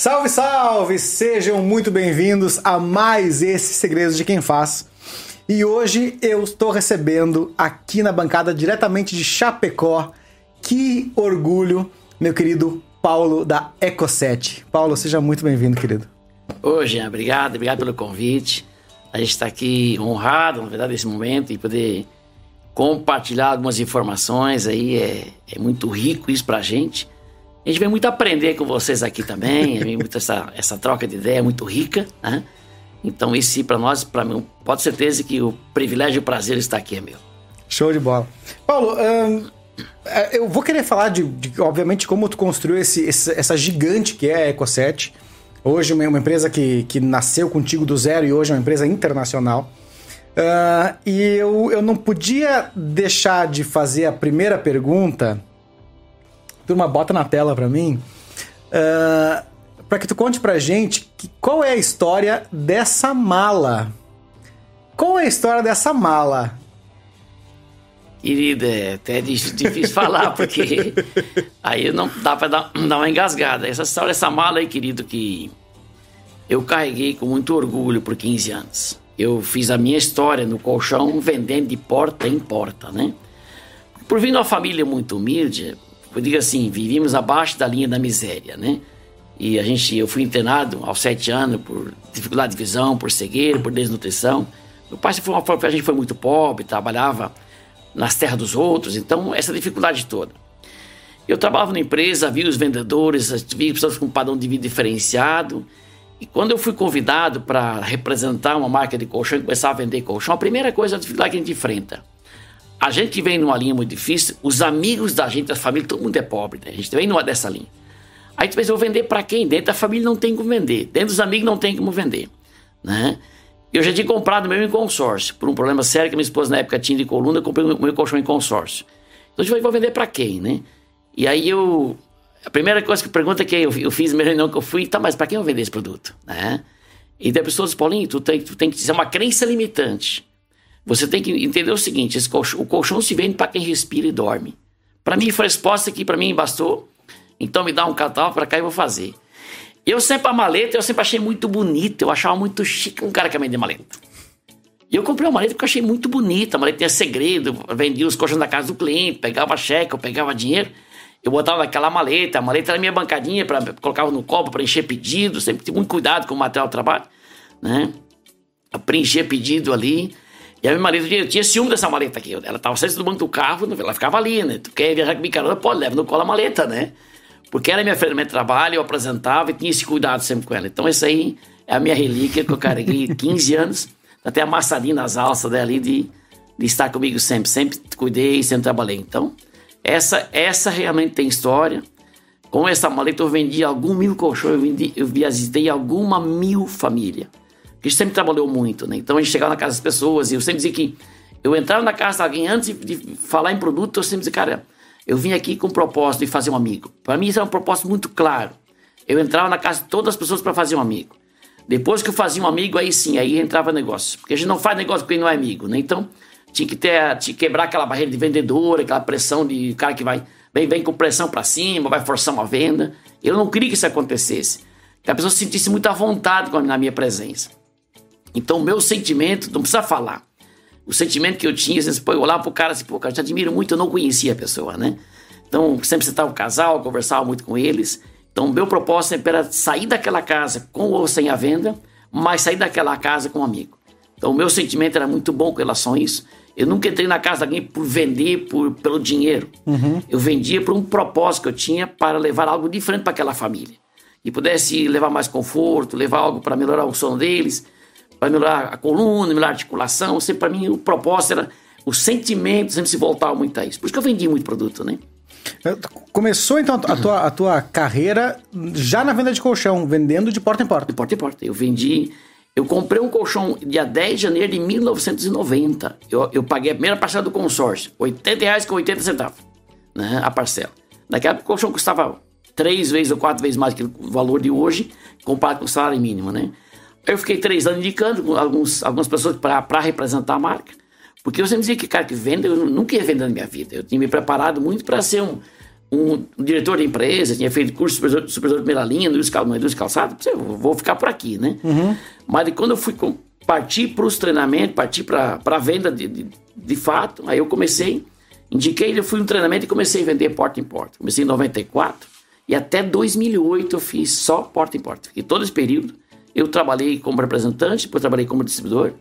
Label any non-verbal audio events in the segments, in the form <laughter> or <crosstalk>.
Salve, salve! Sejam muito bem-vindos a mais esse Segredos de Quem Faz. E hoje eu estou recebendo aqui na bancada diretamente de Chapecó. Que orgulho, meu querido Paulo da Eco7. Paulo, seja muito bem-vindo, querido. Jean, obrigado, obrigado pelo convite. A gente está aqui honrado, na verdade, nesse momento, e poder compartilhar algumas informações aí. É, é muito rico isso pra gente. A gente vem muito aprender com vocês aqui também, vem muito essa, essa troca de ideia muito rica, né? Então, esse para nós, para mim, pode certeza que o privilégio e o prazer está aqui é meu. Show de bola. Paulo, hum, eu vou querer falar de, de, obviamente, como tu construiu esse, esse, essa gigante que é a Eco7. Hoje, uma empresa que, que nasceu contigo do zero e hoje é uma empresa internacional. Uh, e eu, eu não podia deixar de fazer a primeira pergunta. Turma, bota na tela para mim. Uh, para que tu conte pra gente que, qual é a história dessa mala. Qual é a história dessa mala? Querida, é até difícil falar, <laughs> porque aí não dá pra dar, dar uma engasgada. Essa história, dessa mala aí, querido, que eu carreguei com muito orgulho por 15 anos. Eu fiz a minha história no colchão vendendo de porta em porta, né? Por vir de uma família muito humilde, eu digo assim, vivíamos abaixo da linha da miséria, né? E a gente, eu fui internado aos sete anos por dificuldade de visão, por cegueira, por desnutrição. Meu pai foi uma, a gente foi muito pobre, trabalhava nas terras dos outros, então essa dificuldade toda. Eu trabalhava na empresa, vi os vendedores, vi pessoas com padrão de vida diferenciado. E quando eu fui convidado para representar uma marca de colchão e começar a vender colchão, a primeira coisa a dificuldade que a gente enfrenta. A gente vem numa linha muito difícil, os amigos da gente, a família, todo mundo é pobre, né? a gente vem numa dessa linha. Aí tu pensa, eu vou vender para quem? Dentro da família não tem como vender, dentro dos amigos não tem como vender, né? Eu já tinha comprado mesmo em consórcio, por um problema sério que minha esposa na época tinha de coluna, eu comprei o meu colchão em consórcio. Então eu falei, vou vender para quem, né? E aí eu, a primeira coisa que pergunta é que eu, eu fiz, mesmo não que eu fui, tá, mas para quem eu vender esse produto, né? E tem pessoas, Paulinho, tu tem, tu tem que dizer uma crença limitante. Você tem que entender o seguinte, o colchão se vende para quem respira e dorme. Para mim foi a resposta que para mim bastou então me dá um catálogo para cá e vou fazer. Eu sempre a maleta, eu sempre achei muito bonita, eu achava muito chique um cara que vende maleta. E eu comprei uma maleta porque eu achei muito bonita, a maleta tinha segredo, vendia os colchões da casa do cliente, pegava cheque, eu pegava dinheiro, eu botava naquela maleta, a maleta era minha bancadinha, para colocava no copo para encher pedido, sempre tive muito cuidado com o material de trabalho, né? Preencher pedido ali. E a minha maleta, eu tinha ciúme dessa maleta aqui. Ela estava sempre no banco do carro, ela ficava ali, né? Tu quer viajar com carona, pode, leva no colo a maleta, né? Porque era minha ferramenta de trabalho, eu apresentava e tinha esse cuidado sempre com ela. Então, isso aí é a minha relíquia que eu carreguei 15 anos, até amassadinho nas alças dali de, de estar comigo sempre. Sempre cuidei, sempre trabalhei. Então, essa, essa realmente tem história. Com essa maleta eu vendi algum mil colchões, eu, vendi, eu visitei alguma mil família. Porque a gente sempre trabalhou muito, né? Então a gente chegava na casa das pessoas e eu sempre dizia que eu entrava na casa de alguém antes de falar em produto, eu sempre dizia, cara, eu vim aqui com o propósito de fazer um amigo. Para mim, isso é um propósito muito claro. Eu entrava na casa de todas as pessoas para fazer um amigo. Depois que eu fazia um amigo, aí sim, aí entrava negócio. Porque a gente não faz negócio com quem não é amigo, né? Então, tinha que ter, tinha que quebrar aquela barreira de vendedor, aquela pressão de cara que vai, vem, vem com pressão para cima, vai forçar uma venda. Eu não queria que isso acontecesse. Que a pessoa se sentisse muito à vontade na minha presença. Então, o meu sentimento, não precisa falar o sentimento que eu tinha, vezes, pô, eu olhava pro cara assim, pô, cara, te admiro muito, eu não conhecia a pessoa, né? Então, sempre você estava o casal, conversava muito com eles. Então, o meu propósito sempre era sair daquela casa com ou sem a venda, mas sair daquela casa com um amigo. Então, o meu sentimento era muito bom com relação a isso. Eu nunca entrei na casa de alguém por vender por, pelo dinheiro. Uhum. Eu vendia por um propósito que eu tinha para levar algo diferente para aquela família. E pudesse levar mais conforto, levar algo para melhorar o sono deles, para melhorar a coluna, melhorar a articulação. Sempre para mim o propósito era o sentimento sempre se voltava muito a isso. Por isso que eu vendi muito produto, né? É, começou então a tua, a tua carreira já na venda de colchão, vendendo de porta em porta. De porta em porta. Eu vendi. Eu comprei um colchão dia 10 de janeiro de 1990. Eu, eu paguei a primeira parcela do consórcio, 80 reais com 80 centavos, né, a parcela. Naquela época o colchão custava três vezes ou quatro vezes mais que o valor de hoje, comparado com o salário mínimo, né? Eu fiquei três anos indicando alguns, algumas pessoas para representar a marca. Porque eu sempre dizia que cara que vende, eu nunca ia vender na minha vida. Eu tinha me preparado muito para ser um um, um diretor da empresa, tinha feito curso de supervisor, supervisor de primeira linha, no indústria calçado, eu vou ficar por aqui, né? Uhum. Mas quando eu fui com, partir para os treinamentos, partir para a venda de, de, de, fato, aí eu comecei, indiquei, eu fui um treinamento e comecei a vender porta em porta. Comecei em 94 e até 2008 eu fiz só porta em porta. E todo esse período eu trabalhei como representante, depois trabalhei como distribuidor,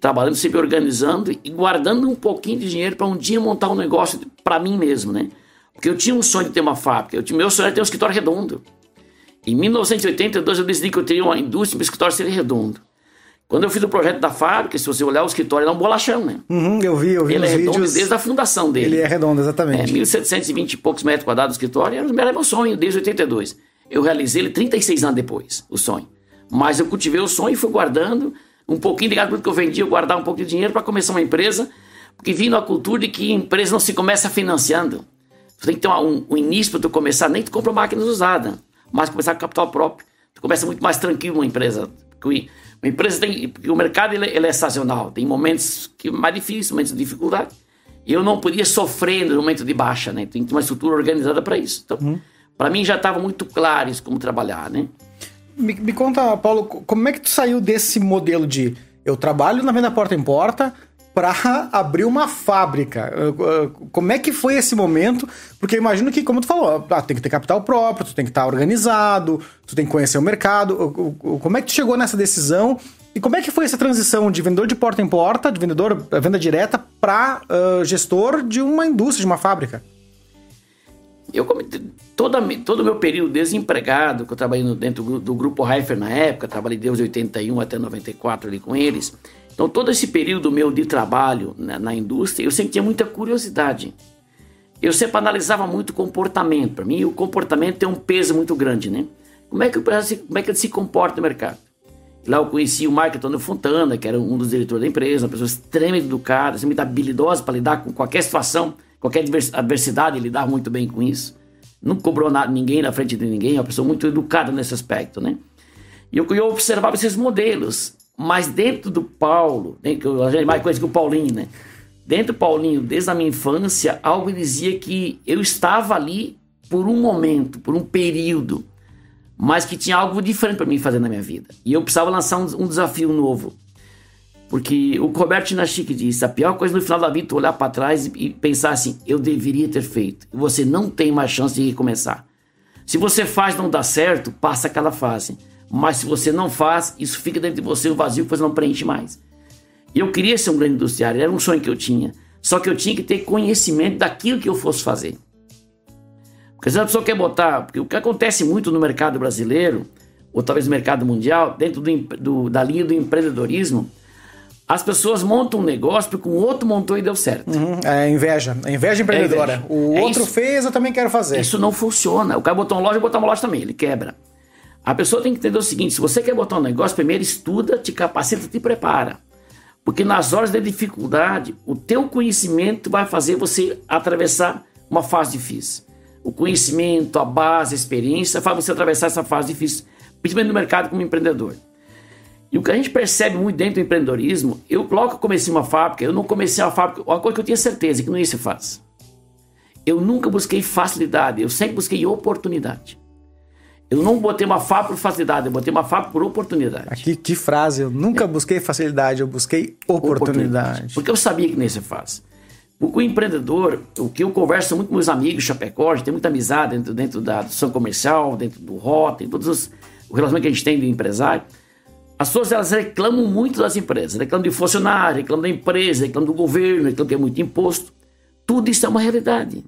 trabalhando sempre organizando e guardando um pouquinho de dinheiro para um dia montar um negócio para mim mesmo, né? Porque eu tinha um sonho de ter uma fábrica, eu tinha, meu sonho era ter um escritório redondo. Em 1982 eu decidi que eu teria uma indústria, meu escritório seria redondo. Quando eu fiz o projeto da fábrica, se você olhar o escritório, ele é um bolachão, né? Uhum, eu vi, eu vi Ele é redondo vídeos... desde a fundação dele. Ele é redondo, exatamente. É, 1.720 e poucos metros quadrados do escritório, era, meu sonho desde 82. Eu realizei ele 36 anos depois, o sonho. Mas eu cultivei o sonho e fui guardando um pouquinho de gado que eu vendia, eu guardava um pouquinho de dinheiro para começar uma empresa, porque vindo a cultura de que empresa não se começa financiando. Você tem que ter um, um início para tu começar, nem tu compra máquinas usadas, mas começar com capital próprio. Tu começa muito mais tranquilo uma empresa. Porque uma empresa tem. Porque o mercado ele, ele é sazonal. Tem momentos que mais difíceis, momentos de dificuldade. E eu não podia sofrer no momento de baixa, né? Tem que ter uma estrutura organizada para isso. Então, uhum. para mim já estava muito claro isso como trabalhar, né? Me, me, conta, Paulo, como é que tu saiu desse modelo de eu trabalho na venda porta em porta para <laughs> abrir uma fábrica? Como é que foi esse momento? Porque eu imagino que, como tu falou, ah, tem que ter capital próprio, tu tem que estar organizado, tu tem que conhecer o mercado. Como é que tu chegou nessa decisão? E como é que foi essa transição de vendedor de porta em porta, de vendedor venda direta, para uh, gestor de uma indústria, de uma fábrica? Eu toda, todo o meu período desempregado, que eu trabalhei dentro do, grupo Heifer na época, trabalhei desde 81 até 94 ali com eles. Então todo esse período meu de trabalho na, na indústria, eu sempre tinha muita curiosidade. Eu sempre analisava muito o comportamento. Para mim, o comportamento tem um peso muito grande, né? Como é que, como é que ele se comporta no mercado? Lá eu conheci o Marco Antônio Fontana, que era um dos diretores da empresa, uma pessoa extremamente educada, muito habilidosa para lidar com qualquer situação qualquer adversidade, lidava muito bem com isso. Não cobrou nada, ninguém na frente de ninguém, é uma pessoa muito educada nesse aspecto, né? E eu, eu observava esses modelos, mas dentro do Paulo, dentro, a gente mais conhece que o Paulinho, né? Dentro do Paulinho, desde a minha infância, algo dizia que eu estava ali por um momento, por um período, mas que tinha algo diferente para mim fazer na minha vida. E eu precisava lançar um, um desafio novo. Porque o Roberto Chinachique disse: a pior coisa no final da vida é olhar para trás e pensar assim, eu deveria ter feito. Você não tem mais chance de recomeçar. Se você faz não dá certo, passa aquela fase. Mas se você não faz, isso fica dentro de você um vazio que você não preenche mais. Eu queria ser um grande industriário, era um sonho que eu tinha. Só que eu tinha que ter conhecimento daquilo que eu fosse fazer. Porque se a pessoa quer botar. Porque o que acontece muito no mercado brasileiro, ou talvez no mercado mundial, dentro do, do, da linha do empreendedorismo, as pessoas montam um negócio porque o outro montou e deu certo. Uhum, é inveja. É inveja empreendedora. É inveja. O é outro isso. fez, eu também quero fazer. Isso não funciona. O cara botou uma loja, botar uma loja também, ele quebra. A pessoa tem que entender o seguinte: se você quer botar um negócio, primeiro estuda, te capacita, te prepara. Porque nas horas de dificuldade, o teu conhecimento vai fazer você atravessar uma fase difícil. O conhecimento, a base, a experiência faz você atravessar essa fase difícil, principalmente no mercado como empreendedor. E o que a gente percebe muito dentro do empreendedorismo, eu logo que eu comecei uma fábrica, eu não comecei uma fábrica, uma coisa que eu tinha certeza que não ia ser fácil. Eu nunca busquei facilidade, eu sempre busquei oportunidade. Eu não botei uma fábrica por facilidade, eu botei uma fábrica por oportunidade. Aqui, que frase, eu nunca é. busquei facilidade, eu busquei oportunidade. oportunidade. Porque eu sabia que não ia ser fácil. Porque o empreendedor, o que eu converso muito com meus amigos Chapecó, a gente tem muita amizade dentro, dentro da ação comercial, dentro do Rota, em todos os, o relacionamento que a gente tem de empresário. As pessoas elas reclamam muito das empresas, reclamam de funcionário, reclamam da empresa, reclamam do governo, reclamam que é muito imposto. Tudo isso é uma realidade.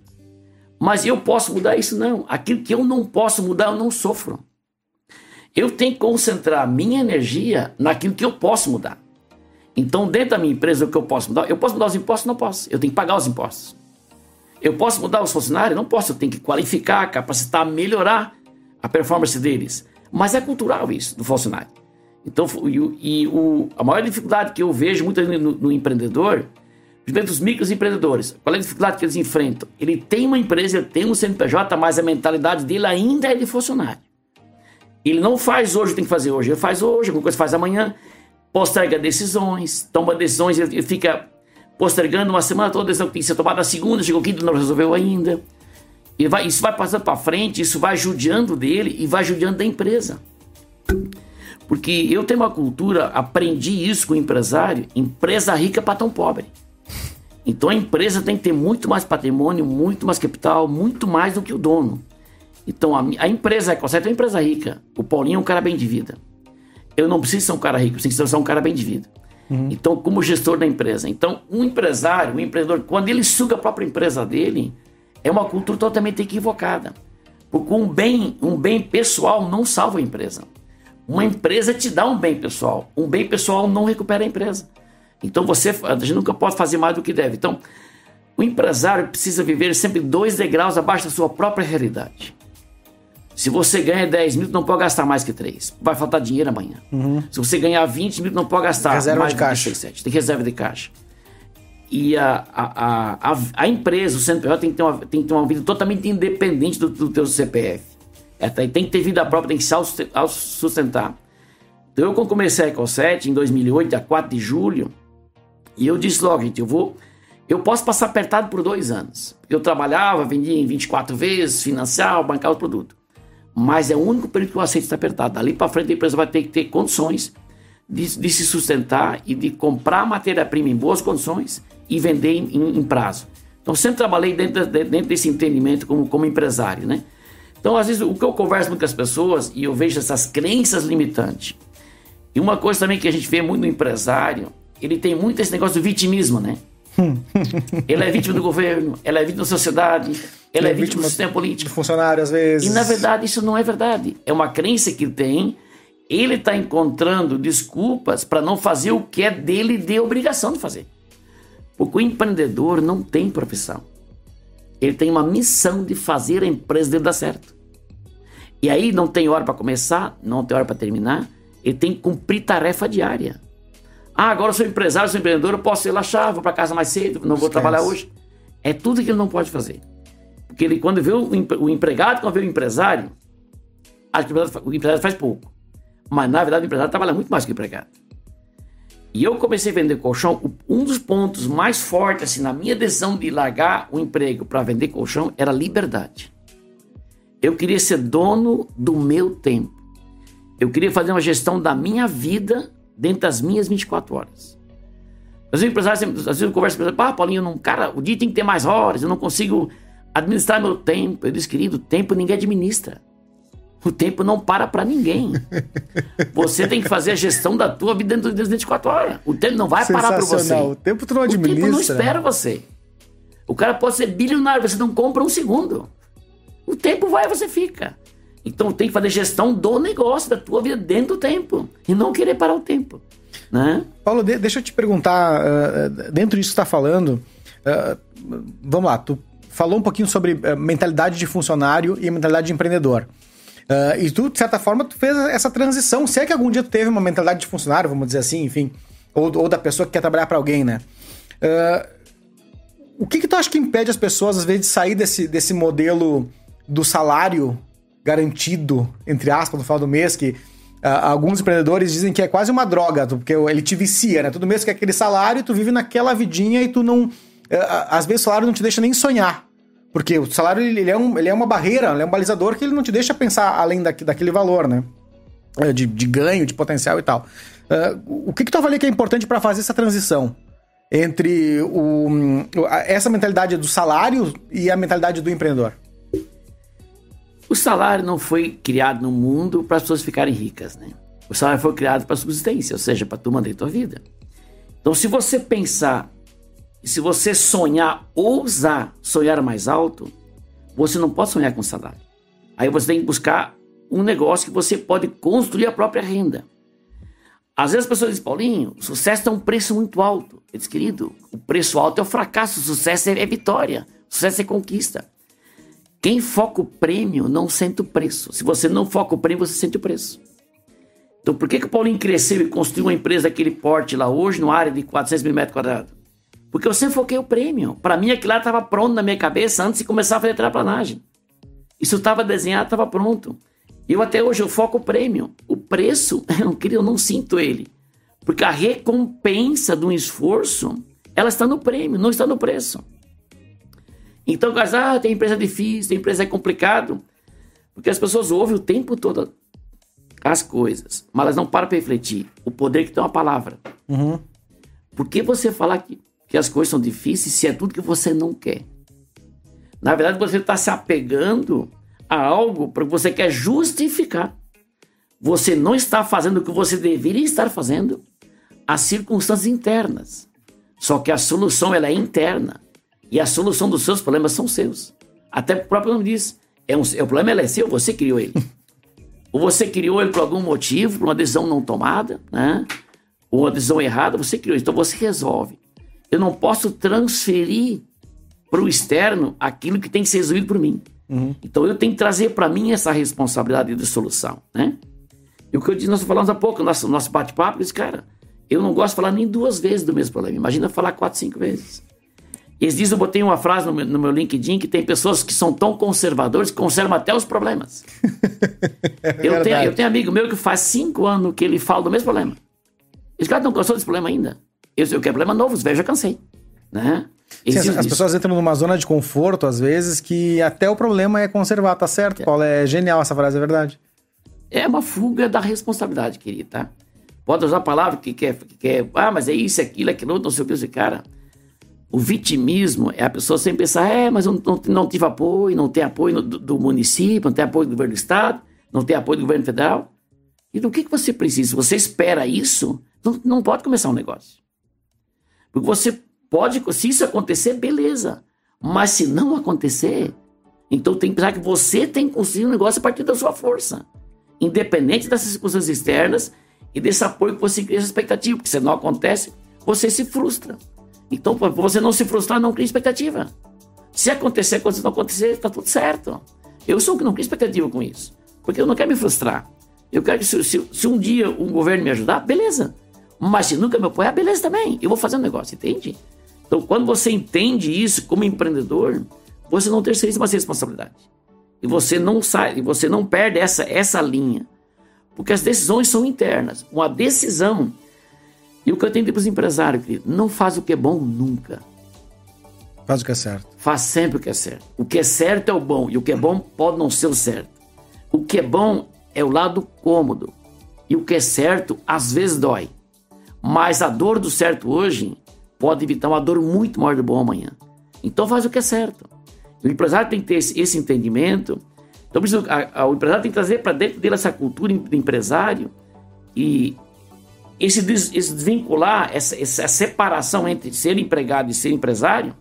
Mas eu posso mudar isso? Não. Aquilo que eu não posso mudar, eu não sofro. Eu tenho que concentrar minha energia naquilo que eu posso mudar. Então, dentro da minha empresa, o que eu posso mudar? Eu posso mudar os impostos? Não posso. Eu tenho que pagar os impostos. Eu posso mudar os funcionários? Não posso. Eu tenho que qualificar, capacitar, melhorar a performance deles. Mas é cultural isso, do funcionário. Então, e, e o, a maior dificuldade que eu vejo muito no, no empreendedor, principalmente os microempreendedores, qual é a dificuldade que eles enfrentam? Ele tem uma empresa, ele tem um CNPJ, mas a mentalidade dele ainda é de funcionário. Ele não faz hoje, tem que fazer hoje, ele faz hoje, alguma coisa faz amanhã, posterga decisões, toma decisões, ele fica postergando uma semana toda a decisão que tem que ser tomada, a segunda, chegou quinta, não resolveu ainda. E vai, isso vai passando para frente, isso vai judiando dele e vai judiando da empresa. Porque eu tenho uma cultura, aprendi isso com o empresário, empresa rica para tão pobre. Então a empresa tem que ter muito mais patrimônio, muito mais capital, muito mais do que o dono. Então a, a empresa, certo? é uma empresa rica. O Paulinho é um cara bem de vida. Eu não preciso ser um cara rico, eu preciso ser um cara bem de vida. Uhum. Então, como gestor da empresa. Então, um empresário, um empreendedor, quando ele suga a própria empresa dele, é uma cultura totalmente equivocada. Porque um bem, um bem pessoal não salva a empresa. Uma empresa te dá um bem pessoal. Um bem pessoal não recupera a empresa. Então você, a gente nunca pode fazer mais do que deve. Então, o empresário precisa viver sempre dois degraus abaixo da sua própria realidade. Se você ganha 10 mil, não pode gastar mais que 3. Vai faltar dinheiro amanhã. Uhum. Se você ganhar 20 mil, não pode gastar reserva mais de caixa. que 7. Tem reserva de caixa. E a, a, a, a, empresa, o CNPJ, tem que ter uma, tem que ter uma vida totalmente independente do, do teu CPF. É, tem que ter vida própria, tem que se sustentar. Então, eu, quando comecei a Ecosete, em 2008, dia 4 de julho, e eu disse logo, gente, eu vou. Eu posso passar apertado por dois anos. Eu trabalhava, vendia em 24 vezes, financiava, bancava o produto. Mas é o único período que eu aceito estar apertado. Dali para frente, a empresa vai ter que ter condições de, de se sustentar e de comprar matéria-prima em boas condições e vender em, em, em prazo. Então, sempre trabalhei dentro, dentro desse entendimento como, como empresário, né? Então, às vezes, o que eu converso com as pessoas e eu vejo essas crenças limitantes. E uma coisa também que a gente vê muito no empresário, ele tem muito esse negócio do vitimismo, né? <laughs> ele é vítima do governo, ela é vítima da sociedade, ela é, é vítima do sistema político. Do funcionário, às vezes. E, na verdade, isso não é verdade. É uma crença que ele tem. Ele está encontrando desculpas para não fazer o que é dele de obrigação de fazer. Porque o empreendedor não tem profissão. Ele tem uma missão de fazer a empresa dele dar certo. E aí não tem hora para começar, não tem hora para terminar. Ele tem que cumprir tarefa diária. Ah, agora eu sou empresário, sou empreendedor, eu posso relaxar, vou para casa mais cedo, não vou Esquece. trabalhar hoje. É tudo que ele não pode fazer. Porque ele, quando vê o, empregado, quando vê o empresário, acha que o empresário faz pouco. Mas, na verdade, o empresário trabalha muito mais que o empregado. E eu comecei a vender colchão. Um dos pontos mais fortes assim, na minha decisão de largar o emprego para vender colchão era liberdade. Eu queria ser dono do meu tempo. Eu queria fazer uma gestão da minha vida dentro das minhas 24 horas. Às vezes, empresário, às vezes eu converso com ele, ah, Paulinho, não, cara, o dia tem que ter mais horas, eu não consigo administrar meu tempo. Eu disse, querido, tempo ninguém administra. O tempo não para para ninguém. Você tem que fazer a gestão da tua vida dentro das 24 horas. O tempo não vai parar para você. O tempo tu não administra. O tempo não espera você. O cara pode ser bilionário, você não compra um segundo. O tempo vai e você fica. Então tem que fazer gestão do negócio, da tua vida dentro do tempo. E não querer parar o tempo. Né? Paulo, de, deixa eu te perguntar, uh, dentro disso que você está falando, uh, vamos lá, tu falou um pouquinho sobre mentalidade de funcionário e mentalidade de empreendedor. Uh, e tu, de certa forma, tu fez essa transição. Se é que algum dia tu teve uma mentalidade de funcionário, vamos dizer assim, enfim, ou, ou da pessoa que quer trabalhar para alguém, né? Uh, o que que tu acha que impede as pessoas, às vezes, de sair desse, desse modelo do salário garantido, entre aspas, no final do mês, que uh, alguns empreendedores dizem que é quase uma droga, porque ele te vicia, né? Todo mês que é aquele salário, tu vive naquela vidinha e tu não... às vezes o salário não te deixa nem sonhar. Porque o salário ele é, um, ele é uma barreira, ele é um balizador que ele não te deixa pensar além da, daquele valor, né? É, de, de ganho, de potencial e tal. Uh, o que, que tu avalia que é importante para fazer essa transição entre o, essa mentalidade do salário e a mentalidade do empreendedor? O salário não foi criado no mundo para as pessoas ficarem ricas, né? O salário foi criado para subsistência, ou seja, para tu manter tua vida. Então, se você pensar e se você sonhar, ousar sonhar mais alto, você não pode sonhar com salário. Aí você tem que buscar um negócio que você pode construir a própria renda. Às vezes as pessoas dizem, Paulinho, o sucesso tem um preço muito alto. Eu disse, querido, o preço alto é o fracasso, o sucesso é vitória, o sucesso é conquista. Quem foca o prêmio não sente o preço. Se você não foca o prêmio, você sente o preço. Então, por que, que o Paulinho cresceu e construiu uma empresa daquele porte lá hoje, numa área de 400 mil metros quadrados? Porque eu sempre foquei o prêmio. Para mim, aquilo lá estava pronto na minha cabeça antes de começar a fazer terraplanagem. Isso estava desenhado, estava pronto. Eu até hoje eu foco o prêmio. O preço, <laughs> eu não, eu não sinto ele. Porque a recompensa de um esforço, ela está no prêmio, não está no preço. Então, ah, tem empresa difícil, tem empresa é complicado. Porque as pessoas ouvem o tempo todo as coisas, mas elas não param para refletir. O poder que tem uma palavra. Uhum. Por que você falar que, que as coisas são difíceis se é tudo que você não quer? Na verdade, você está se apegando a algo porque você quer justificar. Você não está fazendo o que você deveria estar fazendo. As circunstâncias internas. Só que a solução ela é interna. E a solução dos seus problemas são seus. Até o próprio nome diz. É um, é, o problema é seu, você criou ele. Ou você criou ele por algum motivo, por uma decisão não tomada, né? Ou uma decisão errada, você criou. Então você resolve. Eu não posso transferir para o externo aquilo que tem que ser resolvido por mim. Uhum. Então eu tenho que trazer para mim essa responsabilidade de solução, né? E o que eu disse, nós falamos há pouco, no nosso, nosso bate-papo, eu disse, cara, eu não gosto de falar nem duas vezes do mesmo problema. Imagina falar quatro, cinco vezes. Esses dias eu botei uma frase no meu, no meu LinkedIn que tem pessoas que são tão conservadores que conservam até os problemas. <laughs> é eu, tenho, eu tenho amigo meu que faz cinco anos que ele fala do mesmo problema. Esse cara não cansou desse problema ainda. Eu, eu quero problema novo, velho, já cansei. Né? Sim, as, as pessoas entram numa zona de conforto, às vezes, que até o problema é conservar. Tá certo, é. Paulo? É genial essa frase, é verdade. É uma fuga da responsabilidade, querido, tá? Pode usar a palavra que quer, que quer ah, mas é isso, é aquilo, é aquilo, não sei o que, cara. O vitimismo é a pessoa sempre pensar, é, mas eu não, não tive apoio, não tem apoio do, do, município, não tem apoio do governo do estado, não tem apoio do governo federal. E do que, que você precisa? Se você espera isso, não, não pode começar um negócio. Porque você pode, se isso acontecer, beleza. Mas se não acontecer, então tem que pensar que você tem que construir um negócio a partir da sua força. Independente dessas circunstâncias externas e desse apoio que você cria essa expectativa. Porque se não acontece, você se frustra. Então, para você não se frustrar, não cria expectativa. Se acontecer, quando não acontecer, está tudo certo. Eu sou o que não cria expectativa com isso. Porque eu não quero me frustrar. Eu quero que se, se, se um dia um governo me ajudar, beleza. Mas se nunca me apoiar, beleza também. Eu vou fazer um negócio, entende? Então, quando você entende isso como empreendedor, você não terceiriza mais responsabilidade. E você não sai, e você não perde essa, essa linha. Porque as decisões são internas. Uma decisão. E o que eu tenho para os empresários, querido, não faz o que é bom nunca. Faz o que é certo. Faz sempre o que é certo. O que é certo é o bom, e o que é bom pode não ser o certo. O que é bom é o lado cômodo. E o que é certo, às vezes dói. Mas a dor do certo hoje pode evitar uma dor muito maior do bom amanhã. Então faz o que é certo. O empresário tem que ter esse, esse entendimento então, a, a, o empresário tem que trazer para dentro dele essa cultura de empresário e esse, des, esse desvincular, essa, essa, separação entre ser empregado e ser empresário,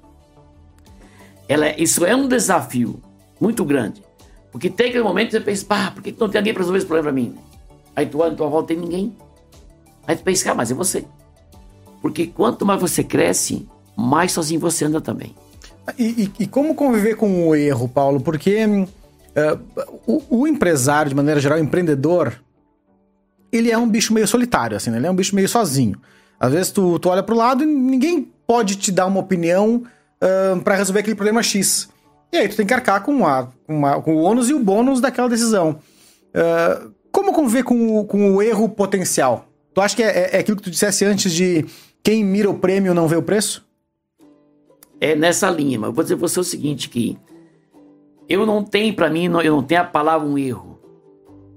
ela, é, isso é um desafio muito grande. Porque tem aquele momento que você pensa, pá, por que não tem alguém para resolver esse problema para mim? Aí tu olha em tua volta tem ninguém. Aí tu pensa, ah, mas é você. Porque quanto mais você cresce, mais sozinho você anda também. E, e, e como conviver com o erro, Paulo? Porque Uh, o, o, empresário, de maneira geral, o empreendedor, ele é um bicho meio solitário, assim, né? Ele é um bicho meio sozinho. Às vezes tu, tu olha pro lado e ninguém pode te dar uma opinião uh, para resolver aquele problema X. E aí tu tem que arcar com, a, com, a, com o ônus e o bônus daquela decisão. Uh, como conviver com o, com o erro potencial? Tu acha que é, é, é aquilo que tu dissesse antes de quem mira o prêmio não vê o preço? É nessa linha, mas eu vou dizer pra você o seguinte, que eu não tenho para mim, eu não tenho a palavra um erro.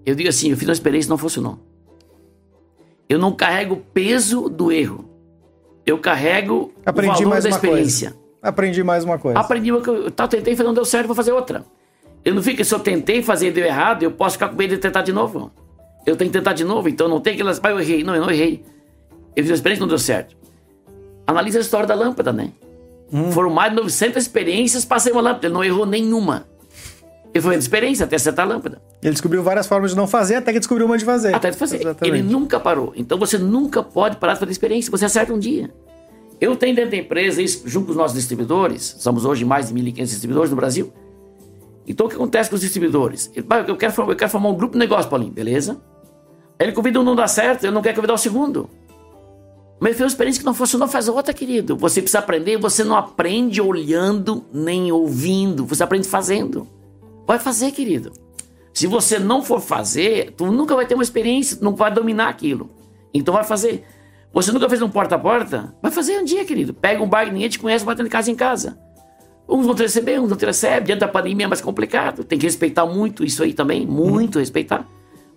Eu digo assim, eu fiz uma experiência e não funcionou. Eu não carrego o peso do erro. Eu carrego Aprendi o valor mais da experiência. Coisa. Aprendi mais uma coisa. Aprendi uma coisa. Eu tá, tentei fazer, não deu certo, vou fazer outra. Eu não fico, se eu tentei fazer e deu errado, eu posso ficar com medo de tentar de novo. Eu tenho que tentar de novo, então não tem aquelas. Pai, eu errei. Não, eu não errei. Eu fiz uma experiência e não deu certo. Analisa a história da lâmpada, né? Hum. Foram mais de 900 experiências, passei uma lâmpada. Ele não errou nenhuma. Ele foi de experiência até acertar a lâmpada. Ele descobriu várias formas de não fazer, até que descobriu uma de fazer. Até de fazer. Exatamente. Ele nunca parou. Então você nunca pode parar de fazer experiência, você acerta um dia. Eu tenho dentro da empresa, isso, junto com os nossos distribuidores, somos hoje mais de 1.500 distribuidores no Brasil. Então o que acontece com os distribuidores? eu, quero, eu quero formar um grupo de negócio, Paulinho, beleza? Ele convida um não dá certo, ele não quer convidar o segundo. Mas ele fez uma experiência que não funcionou, faz outra, querido. Você precisa aprender, você não aprende olhando nem ouvindo, você aprende fazendo. Vai fazer, querido. Se você não for fazer, tu nunca vai ter uma experiência, não vai dominar aquilo. Então vai fazer. Você nunca fez um porta a porta? Vai fazer um dia, querido. Pega um bar ninguém te conhece, batendo de casa em casa. Uns vão te receber, uns não te recebem. Diante da pandemia é mais complicado. Tem que respeitar muito isso aí também, muito respeitar.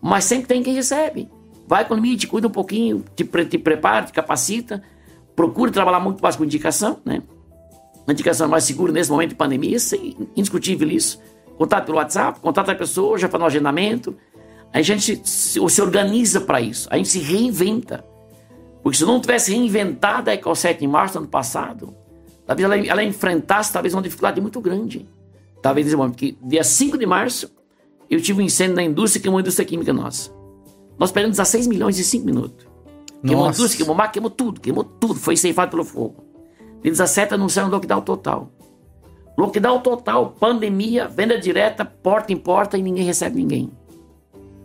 Mas sempre tem quem recebe. Vai com limite, cuida um pouquinho, te, te prepara, te capacita. Procure trabalhar muito mais com indicação, né? A indicação mais segura nesse momento de pandemia, é indiscutível isso. Contato pelo WhatsApp, contato a pessoa, já faz um agendamento. A gente se, se organiza para isso, a gente se reinventa. Porque se não tivesse reinventado a Ecosete em março do ano passado, talvez ela, ela enfrentasse talvez uma dificuldade muito grande. Talvez nesse momento, porque dia 5 de março eu tive um incêndio na indústria, que é uma indústria química nossa. Nós perdemos 16 milhões em 5 minutos. Queimou a indústria, queimou mar, queimou tudo, queimou tudo, foi ceifado pelo fogo. Dia 17 anunciaram um lockdown total. Lockdown total, pandemia, venda direta, porta em porta e ninguém recebe ninguém.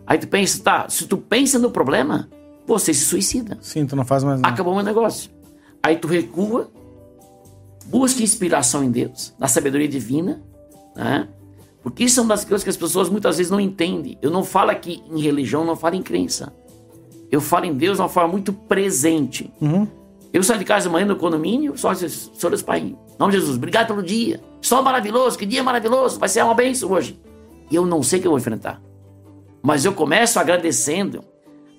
Aí tu pensa, tá, se tu pensa no problema, você se suicida. Sim, tu não faz mais nada. Acabou o meu negócio. Aí tu recua, busca inspiração em Deus, na sabedoria divina, né? Porque isso é uma das coisas que as pessoas muitas vezes não entendem. Eu não falo aqui em religião, não falo em crença. Eu falo em Deus de uma forma muito presente. Uhum. Eu saio de casa de manhã no condomínio, só Senhor Pai, não Jesus, obrigado pelo dia. Sol maravilhoso, que dia maravilhoso, vai ser uma bênção hoje. E eu não sei o que eu vou enfrentar. Mas eu começo agradecendo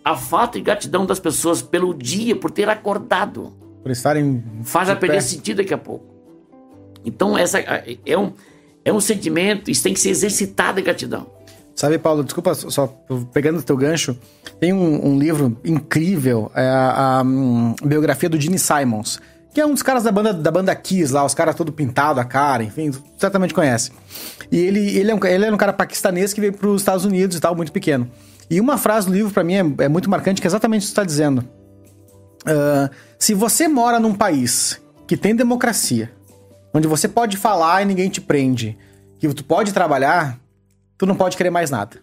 a falta de gratidão das pessoas pelo dia, por ter acordado. Por estarem. Faz a perder sentido daqui a pouco. Então, essa é um, é um sentimento, isso tem que ser exercitado em gratidão. Sabe, Paulo, desculpa, só pegando o teu gancho, tem um, um livro incrível, é a, a, a, hum, biografia do Gene Simons, que é um dos caras da banda, da banda Kiss lá, os caras todo pintado a cara, enfim, certamente conhece. E ele, ele, é um, ele é um cara paquistanês que veio para os Estados Unidos e tal, muito pequeno. E uma frase do livro para mim é, é, muito marcante, que é exatamente isso que está dizendo. Uh, se você mora num país que tem democracia, onde você pode falar e ninguém te prende, que tu pode trabalhar, tu não pode querer mais nada.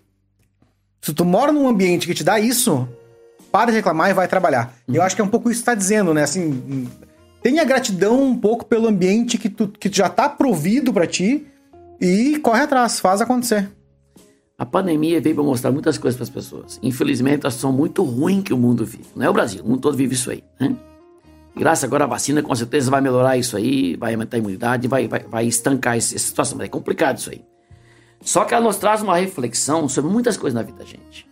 Se tu mora num ambiente que te dá isso, para de reclamar e vai trabalhar. Uhum. Eu acho que é um pouco isso que tá dizendo, né? Assim, tenha gratidão um pouco pelo ambiente que tu, que já tá provido para ti e corre atrás, faz acontecer. A pandemia veio para mostrar muitas coisas para as pessoas. Infelizmente, a situação muito ruim que o mundo vive. Não é o Brasil, o mundo todo vive isso aí. Né? Graças agora à vacina, com certeza vai melhorar isso aí, vai aumentar a imunidade, vai, vai, vai estancar essa situação. Mas é complicado isso aí. Só que ela nos traz uma reflexão sobre muitas coisas na vida da gente.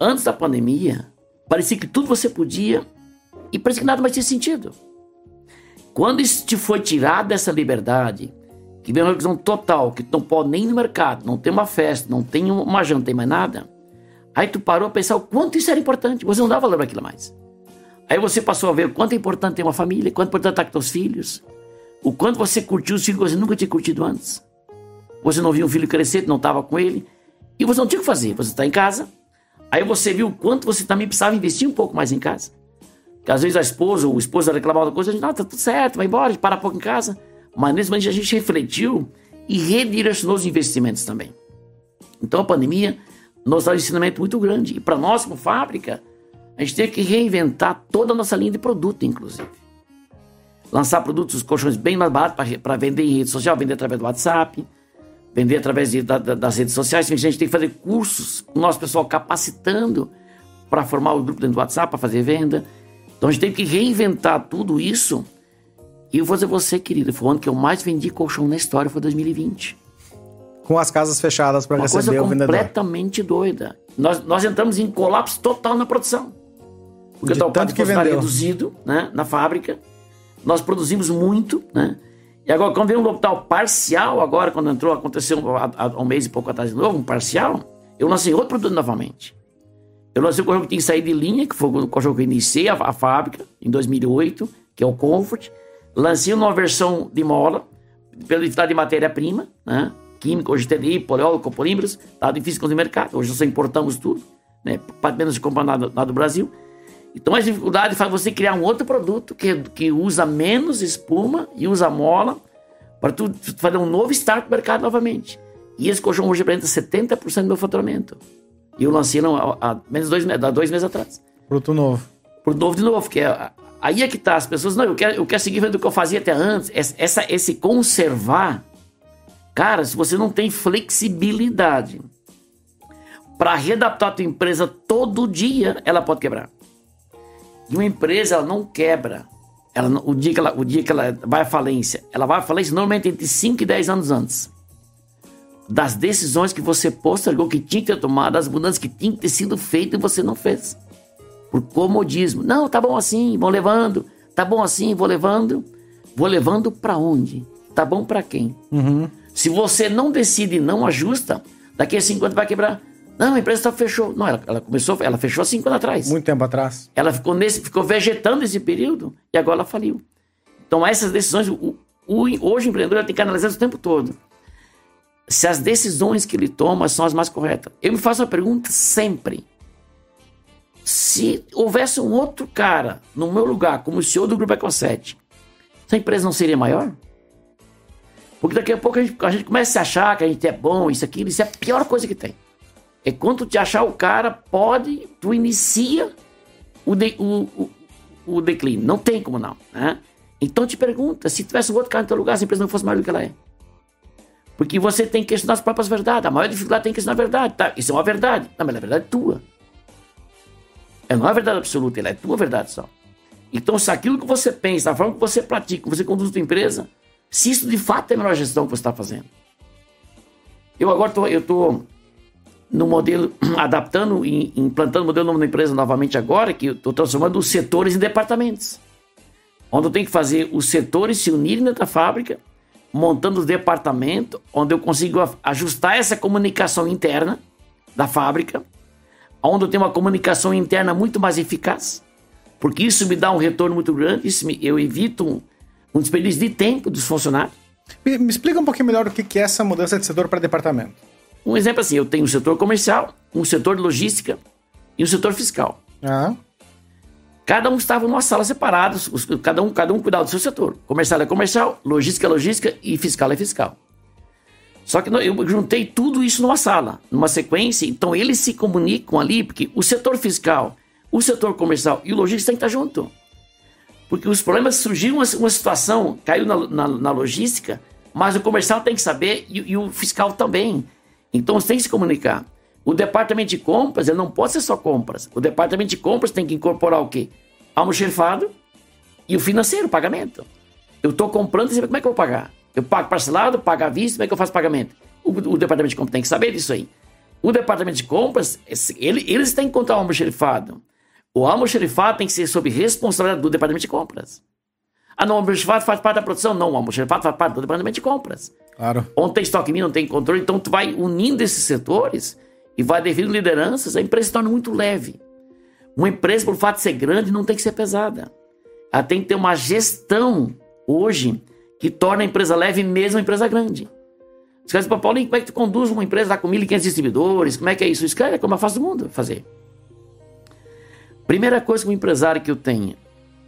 Antes da pandemia, parecia que tudo você podia e parecia que nada mais tinha sentido. Quando isso te foi tirado dessa liberdade, que vem uma reflexão total, que tu não pode nem ir no mercado, não tem uma festa, não tem uma janta, não tem mais nada, aí tu parou a pensar o quanto isso era importante, você não dá valor aquilo mais. Aí você passou a ver o quanto é importante ter uma família, quanto é importante estar com teus filhos, o quanto você curtiu os filhos que você nunca tinha curtido antes. Você não viu um filho crescer, não estava com ele, e você não tinha o que fazer, você está em casa. Aí você viu o quanto você também precisava investir um pouco mais em casa. Que às vezes a esposa ou o esposo reclamava da coisa, a gente, não, tá tudo certo, vai embora, para pouco em casa. Mas nesse momento a gente refletiu e redirecionou os investimentos também. Então a pandemia nos dá um ensinamento muito grande. E para nós, como fábrica, a gente teve que reinventar toda a nossa linha de produto, inclusive. Lançar produtos, colchões bem mais baratos para vender em rede social, vender através do WhatsApp, vender através de, da, das redes sociais. A gente tem que fazer cursos com o nosso pessoal capacitando para formar o grupo dentro do WhatsApp, para fazer venda. Então a gente teve que reinventar tudo isso. E eu vou dizer você, querido, foi o ano que eu mais vendi colchão na história, foi 2020. Com as casas fechadas para receber o vendedor. completamente doida. Nós, nós entramos em colapso total na produção. Porque o que vendeu. reduzido né, na fábrica. Nós produzimos muito, né? E agora, quando veio um lockdown parcial, agora, quando entrou, aconteceu há, um mês e pouco atrás de novo, um parcial, eu lancei outro produto novamente. Eu lancei o cachorro que tinha que sair de linha, que foi o cachorro que eu iniciei a, a fábrica, em 2008, que é o Comfort. Lancei uma versão de mola, pela dificuldade de matéria-prima, né? Química, hoje TDI, poliólogo, copolímeros, tá difícil com o mercado. Hoje nós importamos tudo, né? Para menos de comprar nada, nada do Brasil. Então a dificuldade faz você criar um outro produto que, que usa menos espuma e usa mola para tu fazer um novo start no mercado novamente. E esse colchão hoje representa 70% do meu faturamento. E eu lancei há, há menos dois, há dois meses atrás. Produto novo. Produto novo de novo, que é, aí é que tá, as pessoas, não, eu quero, eu quero seguir vendo o que eu fazia até antes. Essa, esse conservar, cara, se você não tem flexibilidade para readaptar a tua empresa todo dia, ela pode quebrar. E uma empresa ela não quebra ela, o, dia que ela, o dia que ela vai à falência, ela vai à falência normalmente entre 5 e 10 anos antes. Das decisões que você postergou, que tinha que ter tomado, das mudanças que tinha que ter sido feitas e você não fez. Por comodismo. Não, tá bom assim, vou levando. Tá bom assim, vou levando. Vou levando para onde? Tá bom para quem? Uhum. Se você não decide e não ajusta, daqui a 5 anos vai quebrar. Não, a empresa fechou. Não, ela, ela, começou, ela fechou há cinco anos atrás. Muito tempo atrás. Ela ficou nesse, ficou vegetando esse período e agora ela faliu. Então essas decisões, o, o, hoje o empreendedor tem que analisar o tempo todo. Se as decisões que ele toma são as mais corretas. Eu me faço uma pergunta sempre. Se houvesse um outro cara no meu lugar, como o CEO do Grupo Ecosete, essa empresa não seria maior? Porque daqui a pouco a gente, a gente começa a achar que a gente é bom, isso, aquilo, isso é a pior coisa que tem. É quando te achar o cara, pode, tu inicia o, de, o, o, o declínio. Não tem como não. Né? Então te pergunta, se tivesse um outro cara no teu lugar, a empresa não fosse maior do que ela é. Porque você tem que questionar as próprias verdades. A maior dificuldade tem que questionar a verdade. Tá, isso é uma verdade. Não, mas a verdade é tua. Ela não é verdade absoluta, ela é tua verdade só. Então, se aquilo que você pensa, a forma que você pratica, que você conduz a sua empresa, se isso de fato é a melhor gestão que você está fazendo. Eu agora tô no modelo, <clears throat> adaptando e implantando o modelo novo na empresa novamente agora, que eu estou transformando os setores em departamentos. Onde eu tenho que fazer os setores se unirem dentro da fábrica, montando os departamentos, onde eu consigo ajustar essa comunicação interna da fábrica, onde eu tenho uma comunicação interna muito mais eficaz, porque isso me dá um retorno muito grande, isso me, eu evito um, um desperdício de tempo dos funcionários. Me, me explica um pouquinho melhor o que é essa mudança de setor para departamento. Um exemplo assim, eu tenho um setor comercial, um setor de logística e um setor fiscal. Ah. Cada um estava numa sala separada, cada um, cada um cuidava do seu setor. Comercial é comercial, logística é logística e fiscal é fiscal. Só que eu juntei tudo isso numa sala, numa sequência, então eles se comunicam ali, porque o setor fiscal, o setor comercial e o logística têm que estar junto. Porque os problemas surgiram, uma, uma situação caiu na, na, na, logística, mas o comercial tem que saber e, e o fiscal também. Então você tem que se comunicar. O departamento de compras ele não pode ser só compras. O departamento de compras tem que incorporar o quê? Almoxerifado e o financeiro, o pagamento. Eu estou comprando como é que eu vou pagar? Eu pago parcelado, pago à vista, como é que eu faço pagamento? O, o departamento de compras tem que saber disso aí. O departamento de compras, ele, eles têm que contar o almoxerifado. O almoxerifado tem que ser sob responsabilidade do departamento de compras. Ah, não, o almoxerifado faz parte da produção? Não, o almoxerifado faz parte do departamento de compras. Claro. Onde tem estoque mínimo, não tem controle. Então, tu vai unindo esses setores e vai definindo lideranças, a empresa se torna muito leve. Uma empresa, por fato de ser grande, não tem que ser pesada. Ela tem que ter uma gestão, hoje, que torna a empresa leve mesmo a empresa grande. Os caras dizem, Paulinho, como é que tu conduz uma empresa lá com 1.500 distribuidores? Como é que é isso? Isso é como eu faço do mundo fazer. Primeira coisa que um empresário que eu tenho,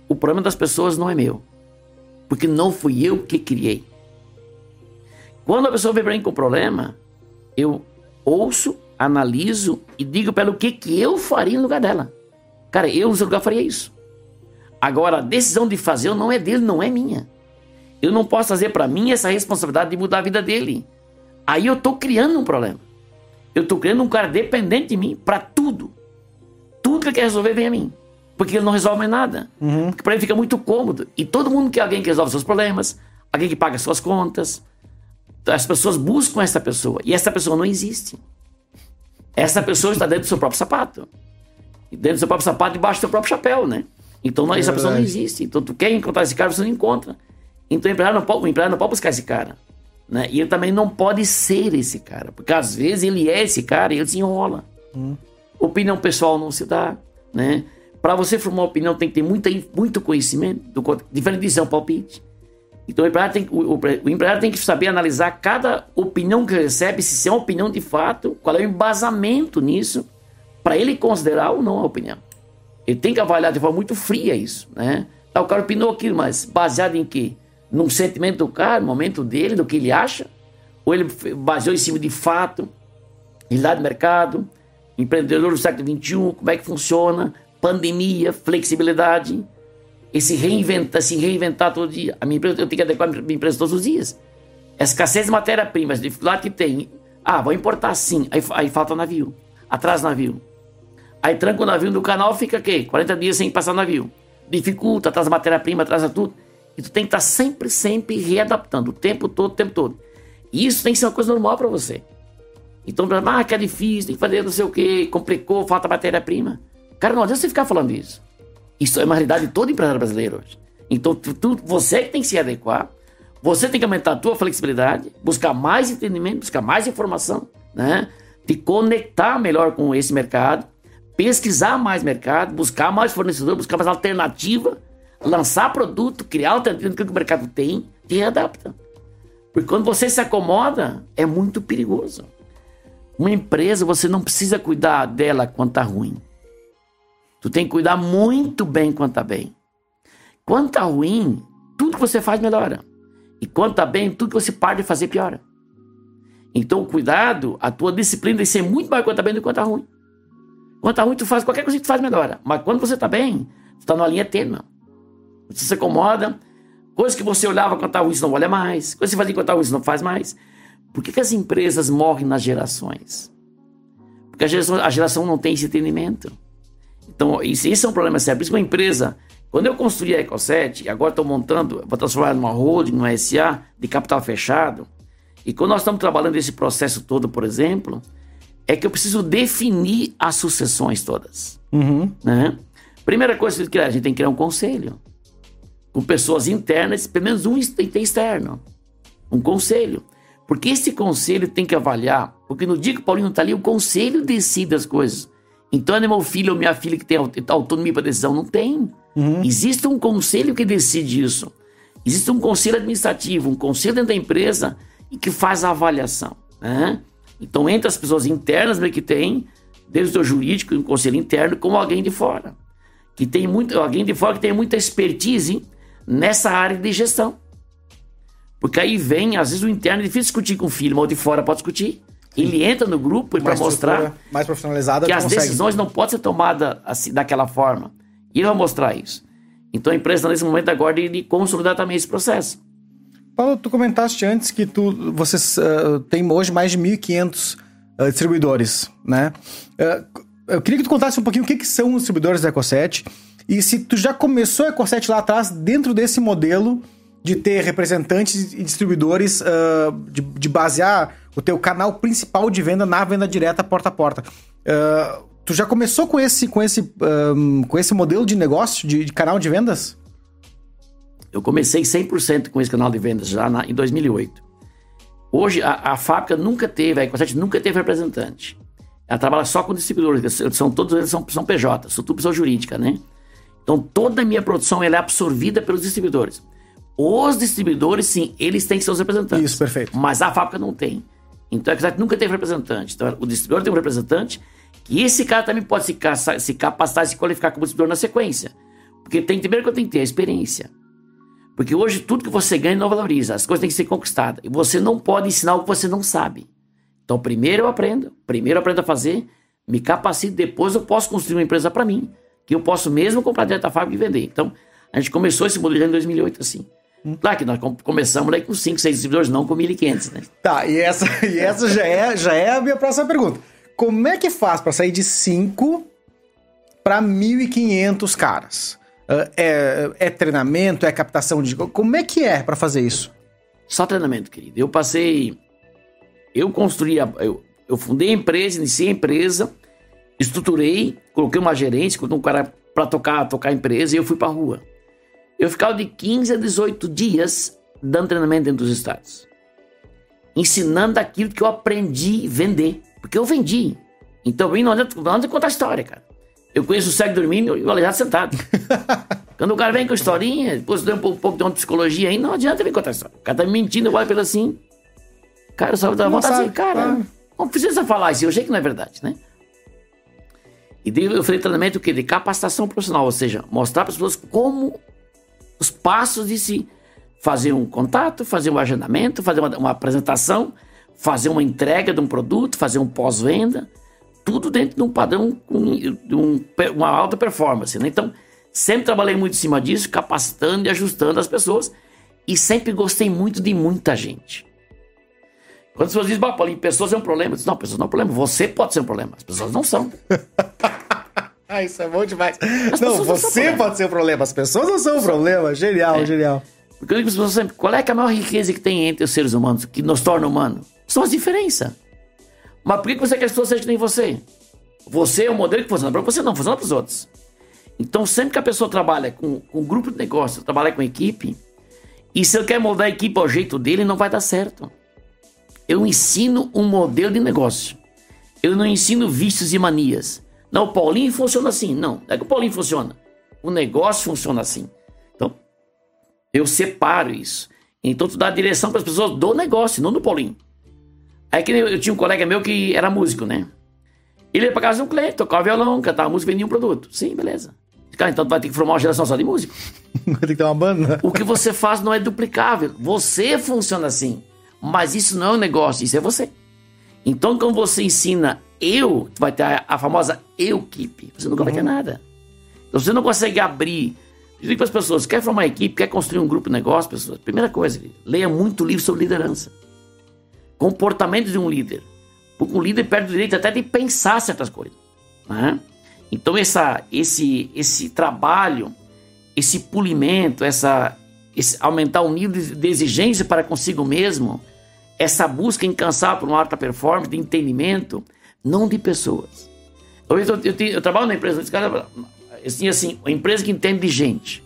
o problema das pessoas não é meu. Porque não fui eu que criei. Quando a pessoa vem para mim com problema, eu ouço, analiso e digo para ela o que, que eu faria no lugar dela. Cara, eu no seu lugar faria isso. Agora, a decisão de fazer não é dele, não é minha. Eu não posso fazer para mim essa responsabilidade de mudar a vida dele. Aí eu estou criando um problema. Eu estou criando um cara dependente de mim para tudo. Tudo que ele quer resolver vem a mim. Porque ele não resolve mais nada. Uhum. Porque para ele fica muito cômodo. E todo mundo quer alguém que resolve seus problemas, alguém que paga suas contas, as pessoas buscam essa pessoa e essa pessoa não existe. Essa pessoa está dentro do seu próprio sapato. E dentro do seu próprio sapato, debaixo do seu próprio chapéu, né? Então é essa pessoa não existe. Então tu quer encontrar esse cara, você não encontra. Então o empresário não pode, o empresário não pode buscar esse cara. Né? E ele também não pode ser esse cara. Porque às vezes ele é esse cara e ele se enrola. Hum. Opinião pessoal não se dá. Né? Para você formar uma opinião tem que ter muita, muito conhecimento. Do, diferente disso é um palpite. Então o empresário, tem, o, o empresário tem que saber analisar cada opinião que recebe, se é uma opinião de fato, qual é o embasamento nisso, para ele considerar ou não a opinião. Ele tem que avaliar de forma muito fria isso, né? Tá, o cara opinou aquilo, mas baseado em quê? Num sentimento do cara, no momento dele, do que ele acha? Ou ele baseou em cima de fato, realidade de mercado, empreendedor do século XXI, como é que funciona, pandemia, flexibilidade, e se reinventar, se reinventar todo dia. A minha empresa, eu tenho que adequar a minha empresa todos os dias. A escassez de matéria-prima, dificuldade que tem. Ah, vou importar sim. Aí, aí falta navio. Atrás navio. Aí tranca o navio no canal, fica o quê? 40 dias sem passar navio. dificulta, traz matéria-prima, traz tudo. E tu tem que estar tá sempre, sempre readaptando, o tempo todo, o tempo todo. E isso tem que ser uma coisa normal para você. Então, ah, que é difícil, tem que fazer não sei o quê, complicou, falta matéria-prima. Cara, não adianta você ficar falando isso. Isso é uma realidade de todo empresário brasileiro hoje. Então, tu, tu, você que tem que se adequar, você tem que aumentar a tua flexibilidade, buscar mais entendimento, buscar mais informação, né? Te conectar melhor com esse mercado, pesquisar mais mercado, buscar mais fornecedor, buscar mais alternativa, lançar produto, criar alternativa que o mercado tem, e readapta. Porque quando você se acomoda, é muito perigoso. Uma empresa, você não precisa cuidar dela quando tá ruim. Tu tem que cuidar muito bem quando tá bem. Quando tá ruim, tudo que você faz melhora. E quando tá bem, tudo que você para de fazer piora. Então, cuidado, a tua disciplina tem ser muito mais quando tá bem do que quando tá ruim. Quando tá ruim, tu faz qualquer coisa que tu faz melhora. Mas quando você tá bem, tu tá numa linha tênue. Você se acomoda. Coisas que você olhava quando tá ruim, você não olha mais. Coisas que você fazia quando tá ruim, você não faz mais. Por que, que as empresas morrem nas gerações? Porque a geração, a geração não tem esse entendimento. Então, isso, esse é um problema sério. Por isso que uma empresa, quando eu construí a Ecoset, agora estou montando, vou transformar numa holding, numa SA de capital fechado, e quando nós estamos trabalhando esse processo todo, por exemplo, é que eu preciso definir as sucessões todas. Uhum. Né? Primeira coisa que a gente tem que criar um conselho. Com pessoas internas, pelo menos um tem externo. Um conselho. Porque esse conselho tem que avaliar, porque no dia que o Paulinho está ali, o conselho decide as coisas. Então, é meu filho ou minha filha que tem autonomia para decisão? Não tem. Uhum. Existe um conselho que decide isso. Existe um conselho administrativo, um conselho dentro da empresa e que faz a avaliação. Né? Então, entre as pessoas internas que tem, desde o jurídico e o conselho interno, como alguém de fora. Que tem muito, alguém de fora que tem muita expertise nessa área de gestão. Porque aí vem, às vezes o interno é difícil discutir com o filho, mas o de fora pode discutir. Ele entra no grupo para mostrar mais profissionalizada que as consegue. decisões não podem ser tomadas assim, daquela forma. E ele vai mostrar isso. Então a empresa está nesse momento agora de, de, consolidar também esse processo. Paulo, tu comentaste antes que tu, vocês uh, têm hoje mais de 1.500 uh, eh, distribuidores, né? Uh, eu queria que tu contasse um pouquinho o que, que são os distribuidores da Ecoset e se tu já começou a Ecoset lá atrás dentro desse modelo de ter representantes e distribuidores, uh, de, de, basear o teu canal principal de venda na venda direta porta a porta. Uh, tu já começou com esse, com esse, um, com esse modelo de negócio, de, de, canal de vendas? Eu comecei 100% com esse canal de vendas já na, em 2008. Hoje, a, a fábrica nunca teve, a Ecosete nunca teve representante. Ela trabalha só com distribuidores, são, todos eles são, são PJ, são tudo pessoa jurídica, né? Então, toda a minha produção ela é absorvida pelos distribuidores. Os distribuidores, sim, eles têm seus representantes. Isso, perfeito. Mas a fábrica não tem. Então a Exact nunca teve representante. Então o distribuidor tem um representante que esse cara também pode se, se capacitar e se qualificar como distribuidor na sequência. Porque tem primeiro que eu tenho que ter a experiência. Porque hoje tudo que você ganha não valoriza. As coisas têm que ser conquistadas. E você não pode ensinar o que você não sabe. Então primeiro eu aprendo. Primeiro eu aprendo a fazer. Me capacito. Depois eu posso construir uma empresa para mim. Que eu posso mesmo comprar direto da fábrica e vender. Então a gente começou esse modelo em 2008 assim. Claro que nós começamos aí com 5, 6 distribuidores, não com 1.500, né? Tá, e essa, <laughs> e essa já, é, já é a minha próxima pergunta. Como é que faz para sair de 5 para 1.500 caras? Uh, é, é, treinamento, é captação de. Como é que é para fazer isso? Só treinamento, querido. Eu passei. Eu construí. A, eu, eu fundei a empresa, iniciei a empresa, estruturei, coloquei uma gerente, coloquei um cara para tocar, tocar a empresa e eu fui para rua. Eu ficava de 15 a 18 dias dando treinamento dentro dos estados. Ensinando aquilo que eu aprendi a vender. Porque eu vendi. Então, adianta, não adianta contar história, cara. Eu conheço o cego dormindo e o aleijado sentado. <laughs> Quando o cara vem com historinha, depois deu um pouco, um pouco de uma psicologia aí, não adianta vir contar história. O cara tá me mentindo, eu olho pelo assim. Cara, eu só dá vontade de dizer, cara, não precisa falar isso, eu sei que não é verdade, né? E daí eu falei treinamento o quê? De capacitação profissional, ou seja, mostrar para as pessoas como os passos de se fazer um contato, fazer um agendamento, fazer uma, uma apresentação, fazer uma entrega de um produto, fazer um pós-venda, tudo dentro de um padrão de um, uma alta performance. Né? Então, sempre trabalhei muito em cima disso, capacitando e ajustando as pessoas, e sempre gostei muito de muita gente. Quando as pessoas dizem, Paulinho, pessoas é um problema, eu digo, não, pessoas não é um problema, você pode ser um problema, as pessoas não são. <laughs> Isso é bom demais. As não, você não pode ser o problema, as pessoas não são o problema. Genial, é. genial. Porque eu digo para as pessoas sempre, qual é, é a maior riqueza que tem entre os seres humanos, que nos torna humanos? São as diferenças. Mas por que você quer que as pessoas sejam que nem você? Você é o modelo que funciona para você, não funciona para os outros. Então, sempre que a pessoa trabalha com, com um grupo de negócio, trabalha com equipe, e se ele quer moldar a equipe ao jeito dele, não vai dar certo. Eu ensino um modelo de negócio. Eu não ensino vícios e manias. Não, o Paulinho funciona assim. Não, não é que o Paulinho funciona. O negócio funciona assim. Então, eu separo isso. Então, tu dá a direção para as pessoas do negócio, não do Paulinho. Aí que eu tinha um colega meu que era músico, né? Ele ia para casa de um cliente, tocava violão, cantava música, vendia um produto. Sim, beleza. Cara, então tu vai ter que formar uma geração só de músico. <laughs> vai ter que ter uma banda. O que você faz não é duplicável. Você funciona assim. Mas isso não é um negócio, isso é você. Então, quando você ensina eu, tu vai ter a, a famosa eu-equipe. Você nunca uhum. vai ter uhum. nada. Então, você não consegue abrir. Eu digo para as pessoas: quer formar uma equipe, quer construir um grupo de negócio, pessoas, primeira coisa, leia muito livro sobre liderança. Comportamento de um líder. Porque um líder perde o direito até de pensar certas coisas. Né? Então, essa, esse, esse trabalho, esse polimento, essa, esse, aumentar o nível de exigência para consigo mesmo, essa busca incansável por uma alta performance, de entendimento, não de pessoas. Eu, eu, eu, eu trabalho na empresa, esse cara, assim, assim, uma empresa que entende de gente.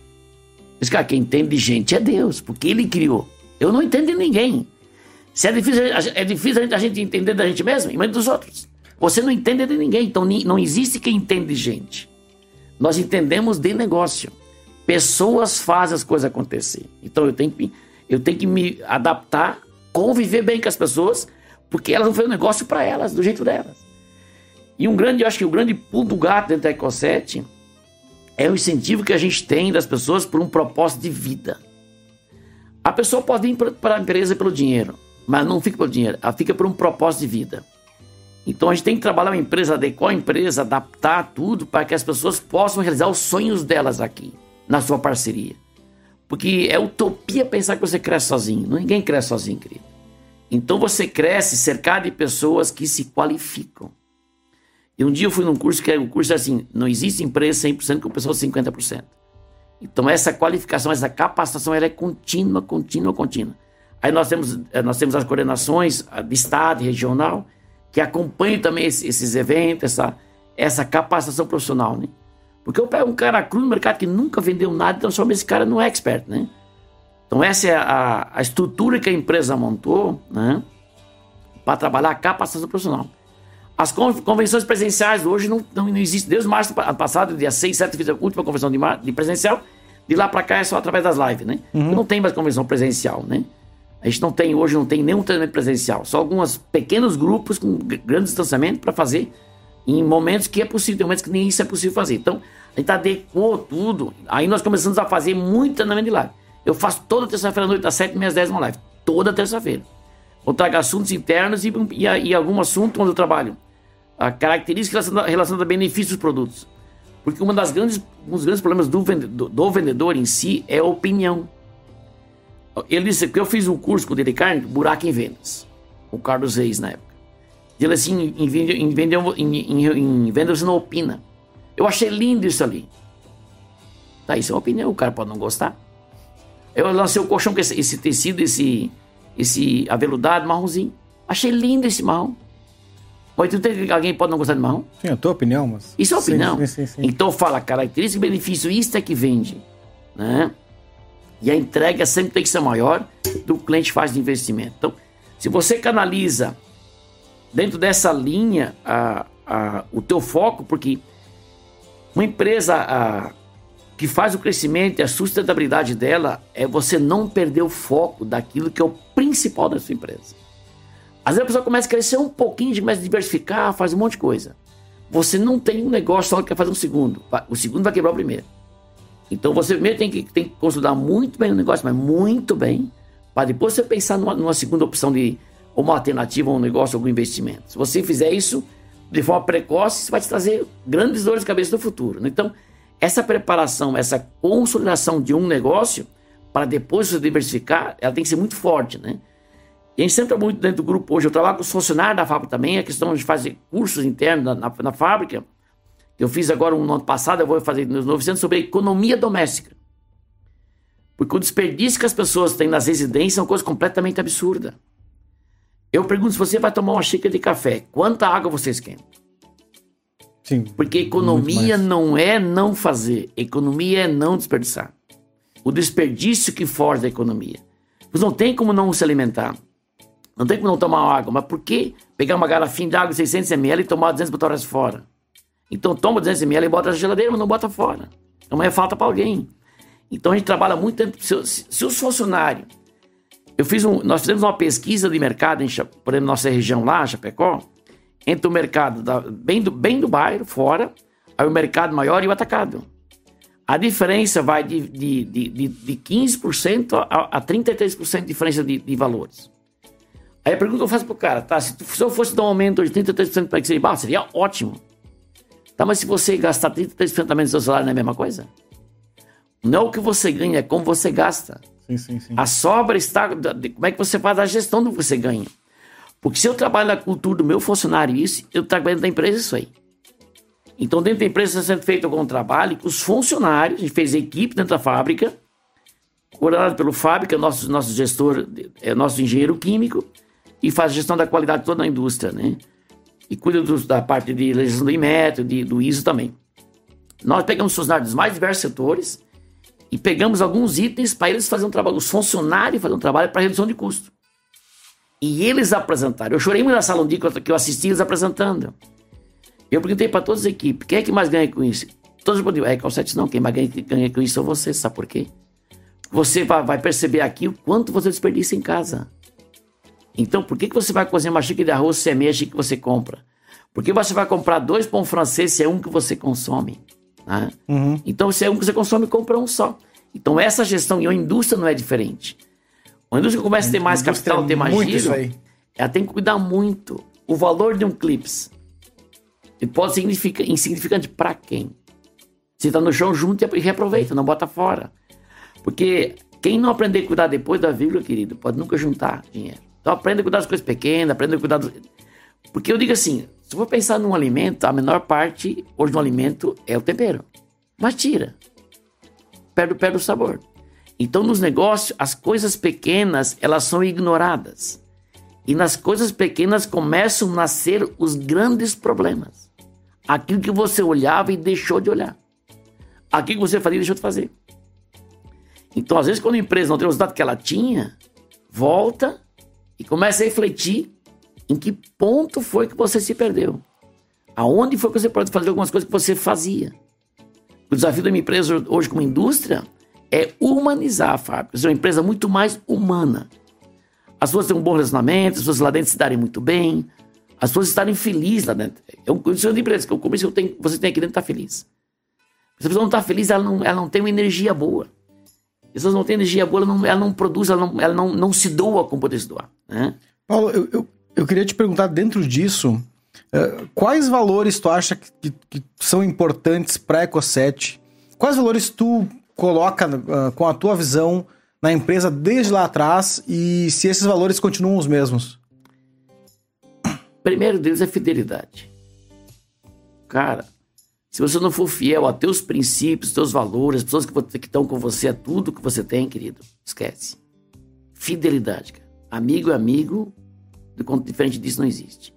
Esse cara, quem entende de gente é Deus, porque Ele criou. Eu não entendo de ninguém. Se é difícil, é difícil a gente entender da gente mesmo, imagina dos outros. Você não entende de ninguém, então não existe quem entende de gente. Nós entendemos de negócio. Pessoas fazem as coisas acontecer. Então eu tenho que, eu tenho que me adaptar, conviver bem com as pessoas, porque elas vão fazer um negócio para elas, do jeito delas. E um grande, eu acho que o grande pulo do gato dentro da Ecosete é o incentivo que a gente tem das pessoas por um propósito de vida. A pessoa pode ir para a empresa pelo dinheiro, mas não fica pelo dinheiro, ela fica por um propósito de vida. Então a gente tem que trabalhar uma empresa, adequar a empresa, adaptar tudo para que as pessoas possam realizar os sonhos delas aqui, na sua parceria. Porque é utopia pensar que você cresce sozinho. Ninguém cresce sozinho, querido. Então você cresce cercado de pessoas que se qualificam. E um dia eu fui num curso que é um curso assim: não existe empresa 100% com pessoas 50%. Então essa qualificação, essa capacitação, ela é contínua, contínua, contínua. Aí nós temos, eh, nós temos as coordenações de estado regional que acompanhe também esses eventos, essa, essa capacitação profissional, né? Porque eu pego um cara cru no mercado que nunca vendeu nada e transformo esse cara num expert, né? Então essa é a, a estrutura que a empresa montou, né? Para trabalhar a capacitação profissional. As convenções presenciais hoje não, não, não existem. Desde março passado, dia 6, 7, fiz a última convenção de, de presencial. De lá para cá é só através das lives, né? Uhum. Não tem mais convenção presencial, né? A gente não tem, hoje não tem nenhum treinamento presencial, só alguns pequenos grupos com grande distanciamento para fazer em momentos que é possível, tem momentos que nem isso é possível fazer. Então, a gente adequou tudo. Aí nós começamos a fazer muito treinamento de live. Eu faço toda terça-feira à noite, das 7 às 10 uma live. Toda terça-feira. Eu trago assuntos internos e, e, e, algum assunto onde eu trabalho. A característica relacionada a benefícios dos produtos. Porque uma das grandes, um dos grandes problemas do vendedor, do vendedor em si é a opinião. Ele disse que eu fiz um curso com o Dele Carne, Buraco em Vendas, o Carlos Reis na época. Ele assim, em, em, em, em, em venda você não opina. Eu achei lindo isso ali. Tá, isso é uma opinião, o cara pode não gostar. Eu lancei o colchão com esse, esse tecido, esse, esse aveludado, marronzinho. Achei lindo esse marrom. Tu tem alguém pode não gostar de marrom? Sim, a tua opinião, mas. Isso é opinião. Sim, sim, sim, então fala característica e benefício, isso é que vende. Né? E a entrega sempre tem que ser maior do que o cliente faz de investimento. Então, se você canaliza dentro dessa linha a, a, o teu foco, porque uma empresa a, que faz o crescimento e a sustentabilidade dela é você não perder o foco daquilo que é o principal da sua empresa. Às vezes a pessoa começa a crescer um pouquinho, começa a diversificar, faz um monte de coisa. Você não tem um negócio só que quer fazer um segundo. O segundo vai quebrar o primeiro. Então você primeiro tem que, tem que consolidar muito bem o negócio, mas muito bem, para depois você pensar numa, numa segunda opção de uma alternativa, um negócio, algum investimento. Se você fizer isso de forma precoce, isso vai te trazer grandes dores de cabeça no futuro. Né? Então, essa preparação, essa consolidação de um negócio, para depois você diversificar, ela tem que ser muito forte, né? E a gente sempre trabalha muito dentro do grupo hoje. Eu trabalho com os funcionários da fábrica também, a questão de fazer cursos internos na, na, na fábrica, Eu fiz agora um no ano passado, eu vou fazer nos 900 sobre economia doméstica. Porque o desperdício que as pessoas têm nas residências é uma coisa completamente absurda. Eu pergunto se você vai tomar uma xícara de café, quanta água você esquenta? Sim. Porque economia não é não fazer, economia é não desperdiçar. O desperdício que foge da economia. Você não tem como não se alimentar. Não tem como não tomar água. Mas por que pegar uma garrafinha de água de 600 ml e tomar 200 botar fora? Então toma 200 ml e bota na geladeira, mas não bota fora. Então é falta para alguém. Então a gente trabalha muito tempo. Se, se, se os funcionários. Eu fiz um, nós fizemos uma pesquisa de mercado, em, por exemplo, nossa região lá, Chapecó, entre o mercado da, bem, do, bem do bairro, fora, aí o mercado maior e o atacado. A diferença vai de, de, de, de, de 15% a, a 33% de diferença de, de valores. Aí a pergunta que eu faço pro cara, tá? Se, tu, se eu fosse dar um aumento de 33% para que seria, bah, seria ótimo. Tá, mas se você gastar 33% a menos do seu salário, não é a mesma coisa? Não é o que você ganha, é como você gasta. Sim, sim, sim. A sobra está. Como é que você faz a gestão do que você ganha? Porque se eu trabalho na cultura do meu funcionário isso, eu trabalho dentro da empresa isso aí. Então, dentro da empresa está sendo feito algum trabalho com os funcionários, a gente fez equipe dentro da fábrica, coordenado pelo Fábrica, nosso, nosso gestor, é nosso engenheiro químico, e faz gestão da qualidade toda na indústria, né? E cuida do, da parte de legislação do IMET, do ISO também. Nós pegamos funcionários dos mais diversos setores e pegamos alguns itens para eles fazerem um trabalho, os funcionários fazerem um trabalho para redução de custo. E eles apresentaram. Eu chorei muito na sala um dia que eu assisti eles apresentando. Eu perguntei para todas as equipes, quem é que mais ganha com isso? Todos responderam, é, Calcetes não, quem mais ganha, ganha com isso são vocês, sabe por quê? Você vai perceber aqui o quanto você desperdiça em casa. Então, por que, que você vai cozinhar uma xícara de arroz se é meia xícara que você compra? Por que você vai comprar dois pão francês se é um que você consome? Né? Uhum. Então, se é um que você consome, compra um só. Então, essa gestão, e a indústria não é diferente. A indústria começa a ter mais capital, ter mais giro, ela tem que cuidar muito. O valor de um clips ele pode ser insignificante para quem? Se está no chão, junta e reaproveita, não bota fora. Porque quem não aprender a cuidar depois da vírgula, querido, pode nunca juntar dinheiro. Então aprenda a cuidar das coisas pequenas, aprenda a cuidar. Porque eu digo assim, se for pensar num alimento, a menor parte hoje do alimento é o tempero. Mas tira. Perde, perde o sabor. Então nos negócios, as coisas pequenas, elas são ignoradas. E nas coisas pequenas começam a nascer os grandes problemas. Aquilo que você olhava e deixou de olhar. Aquilo que você fazia e deixou de fazer. Então, às vezes, quando a empresa não tem o resultado que ela tinha, volta e começa a refletir em que ponto foi que você se perdeu. Aonde foi que você pode fazer algumas coisas que você fazia. O desafio da minha empresa hoje como indústria é humanizar a fábrica, ser uma empresa muito mais humana. As pessoas têm um bom relacionamento, as pessoas lá dentro se darem muito bem, as pessoas estarem felizes lá dentro. É um condição de empresa, que o começo tenho, você tem aqui dentro está feliz. Se a pessoa não está feliz, ela não, ela não tem uma energia boa. As pessoas não têm energia boa, ela não, ela não produz, ela não, ela não, não se doa como poder se doar. Né? Paulo, eu, eu, eu, queria te perguntar dentro disso, uh, quais valores tu acha que, que, que são importantes para a Ecoset? Quais valores tu coloca uh, com a tua visão na empresa desde lá atrás e se esses valores continuam os mesmos? Primeiro deles é fidelidade. Cara, se você não for fiel a teus princípios, teus valores, as pessoas que estão com você, é tudo que você tem, querido, esquece. Fidelidade, cara. Amigo é amigo, diferente disso não existe.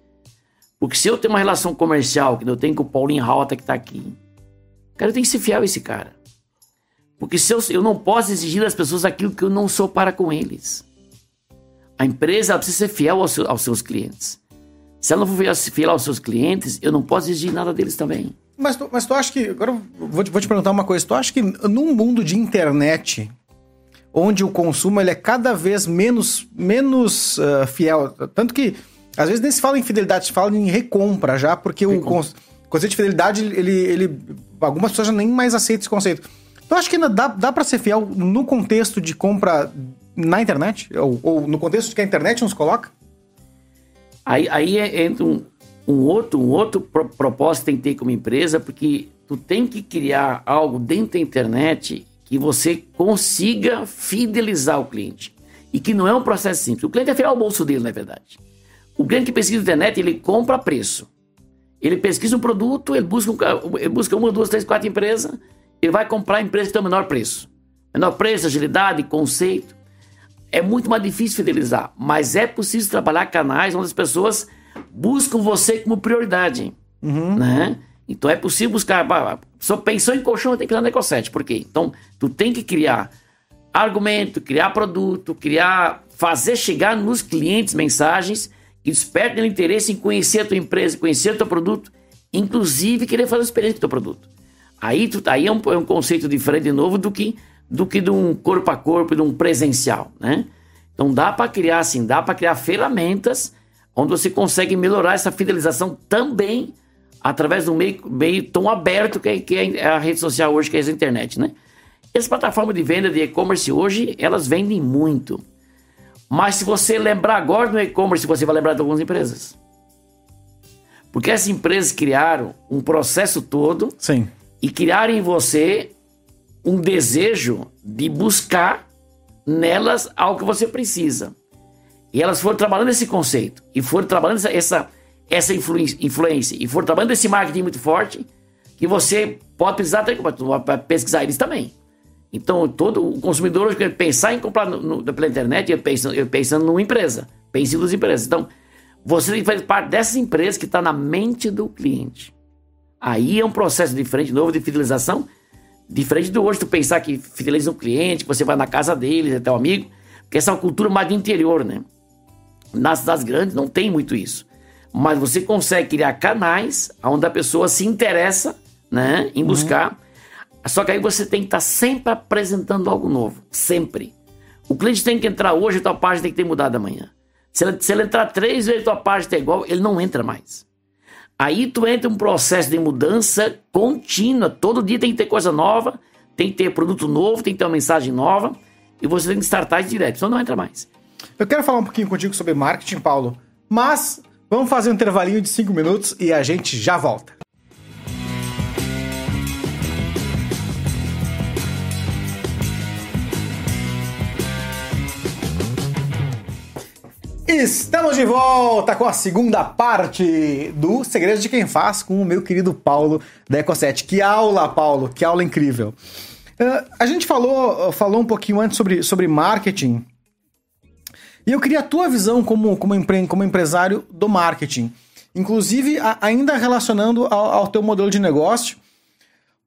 Porque se eu tenho uma relação comercial, que eu tenho com o Paulinho Rota que está aqui, cara, eu tenho que ser fiel a esse cara. Porque se eu, eu não posso exigir das pessoas aquilo que eu não sou para com eles. A empresa precisa ser fiel aos, aos seus clientes. Se ela não for fiel aos seus clientes, eu não posso exigir nada deles também. Mas tu, mas tu acha que. Agora eu vou te, vou te perguntar uma coisa. Tu acha que num mundo de internet, onde o consumo ele é cada vez menos, menos uh, fiel, tanto que às vezes nem se fala em fidelidade, se fala em recompra já, porque recompra. o conceito de fidelidade, ele, ele. Algumas pessoas já nem mais aceitam esse conceito. Tu acha que ainda dá, dá para ser fiel no contexto de compra na internet? Ou, ou no contexto que a internet nos coloca? Aí, aí é, entra um, um outro, um outro pro, propósito que tem que ter como empresa, porque tu tem que criar algo dentro da internet que você consiga fidelizar o cliente. E que não é um processo simples. O cliente é fiel ao bolso dele, na verdade. O cliente que pesquisa na internet, ele compra preço. Ele pesquisa um produto, ele busca, um, ele busca uma, duas, três, quatro empresas, ele vai comprar a empresa que tem o menor preço. Menor preço, agilidade, conceito. É muito mais difícil fidelizar, mas é possível trabalhar canais onde as pessoas buscam você como prioridade. Uhum. Né? Então é possível buscar. Só pensou em colchão, tem que pensar no Ecosete. Por quê? Então, tu tem que criar argumento, criar produto, criar, fazer chegar nos clientes mensagens que despertem o interesse em conhecer a tua empresa, conhecer o teu produto, inclusive querer fazer experiência com o teu produto. Aí, tu, aí é, um, é um conceito diferente de novo do que do que de um corpo a corpo, de um presencial, né? Então dá para criar assim, dá para criar ferramentas onde você consegue melhorar essa fidelização também através do meio, meio tão aberto que é, que é a rede social hoje, que é a internet, né? As plataformas de venda de e-commerce hoje, elas vendem muito. Mas se você lembrar agora do e-commerce, você vai lembrar de algumas empresas. Porque essas empresas criaram um processo todo Sim. e criaram em você um desejo de buscar nelas algo que você precisa. E elas foram trabalhando esse conceito, e foram trabalhando essa, essa, essa influência, e foram trabalhando esse marketing muito forte, que você pode precisar ter para pesquisar eles também. Então, todo o consumidor hoje, pensar em comprar no, no, pela internet, eu pensando, eu pensando numa empresa, pense nas empresas. Então, você fazer parte dessas empresas que está na mente do cliente. Aí é um processo diferente, novo de fidelização, diferente do hoje, tu pensar que fideliza um cliente, que você vai na casa deles, é teu amigo, porque essa é uma cultura mais do interior, né? Nas cidades grandes não tem muito isso. Mas você consegue criar canais onde a pessoa se interessa né, em uhum. buscar. Uhum. Só que aí você tem que estar sempre apresentando algo novo. Sempre. O cliente tem que entrar hoje, a tua página tem que ter mudado amanhã. Se ele, se ele entrar três vezes a tua página está igual, ele não entra mais. Aí tu entra um processo de mudança contínua. Todo dia tem que ter coisa nova, tem que ter produto novo, tem que ter uma mensagem nova. E você tem que startar direto, senão não entra mais. Eu quero falar um pouquinho contigo sobre marketing, Paulo, mas vamos fazer um intervalinho de 5 minutos e a gente já volta. Estamos de volta com a segunda parte do Segredos de Quem Faz com o meu querido Paulo da Ecoset. Que aula, Paulo, que aula incrível. Uh, a gente falou, falou um pouquinho antes sobre, sobre marketing e eu queria a tua visão como, como, empre, como empresário do marketing. Inclusive, a, ainda relacionando ao, ao, teu modelo de negócio,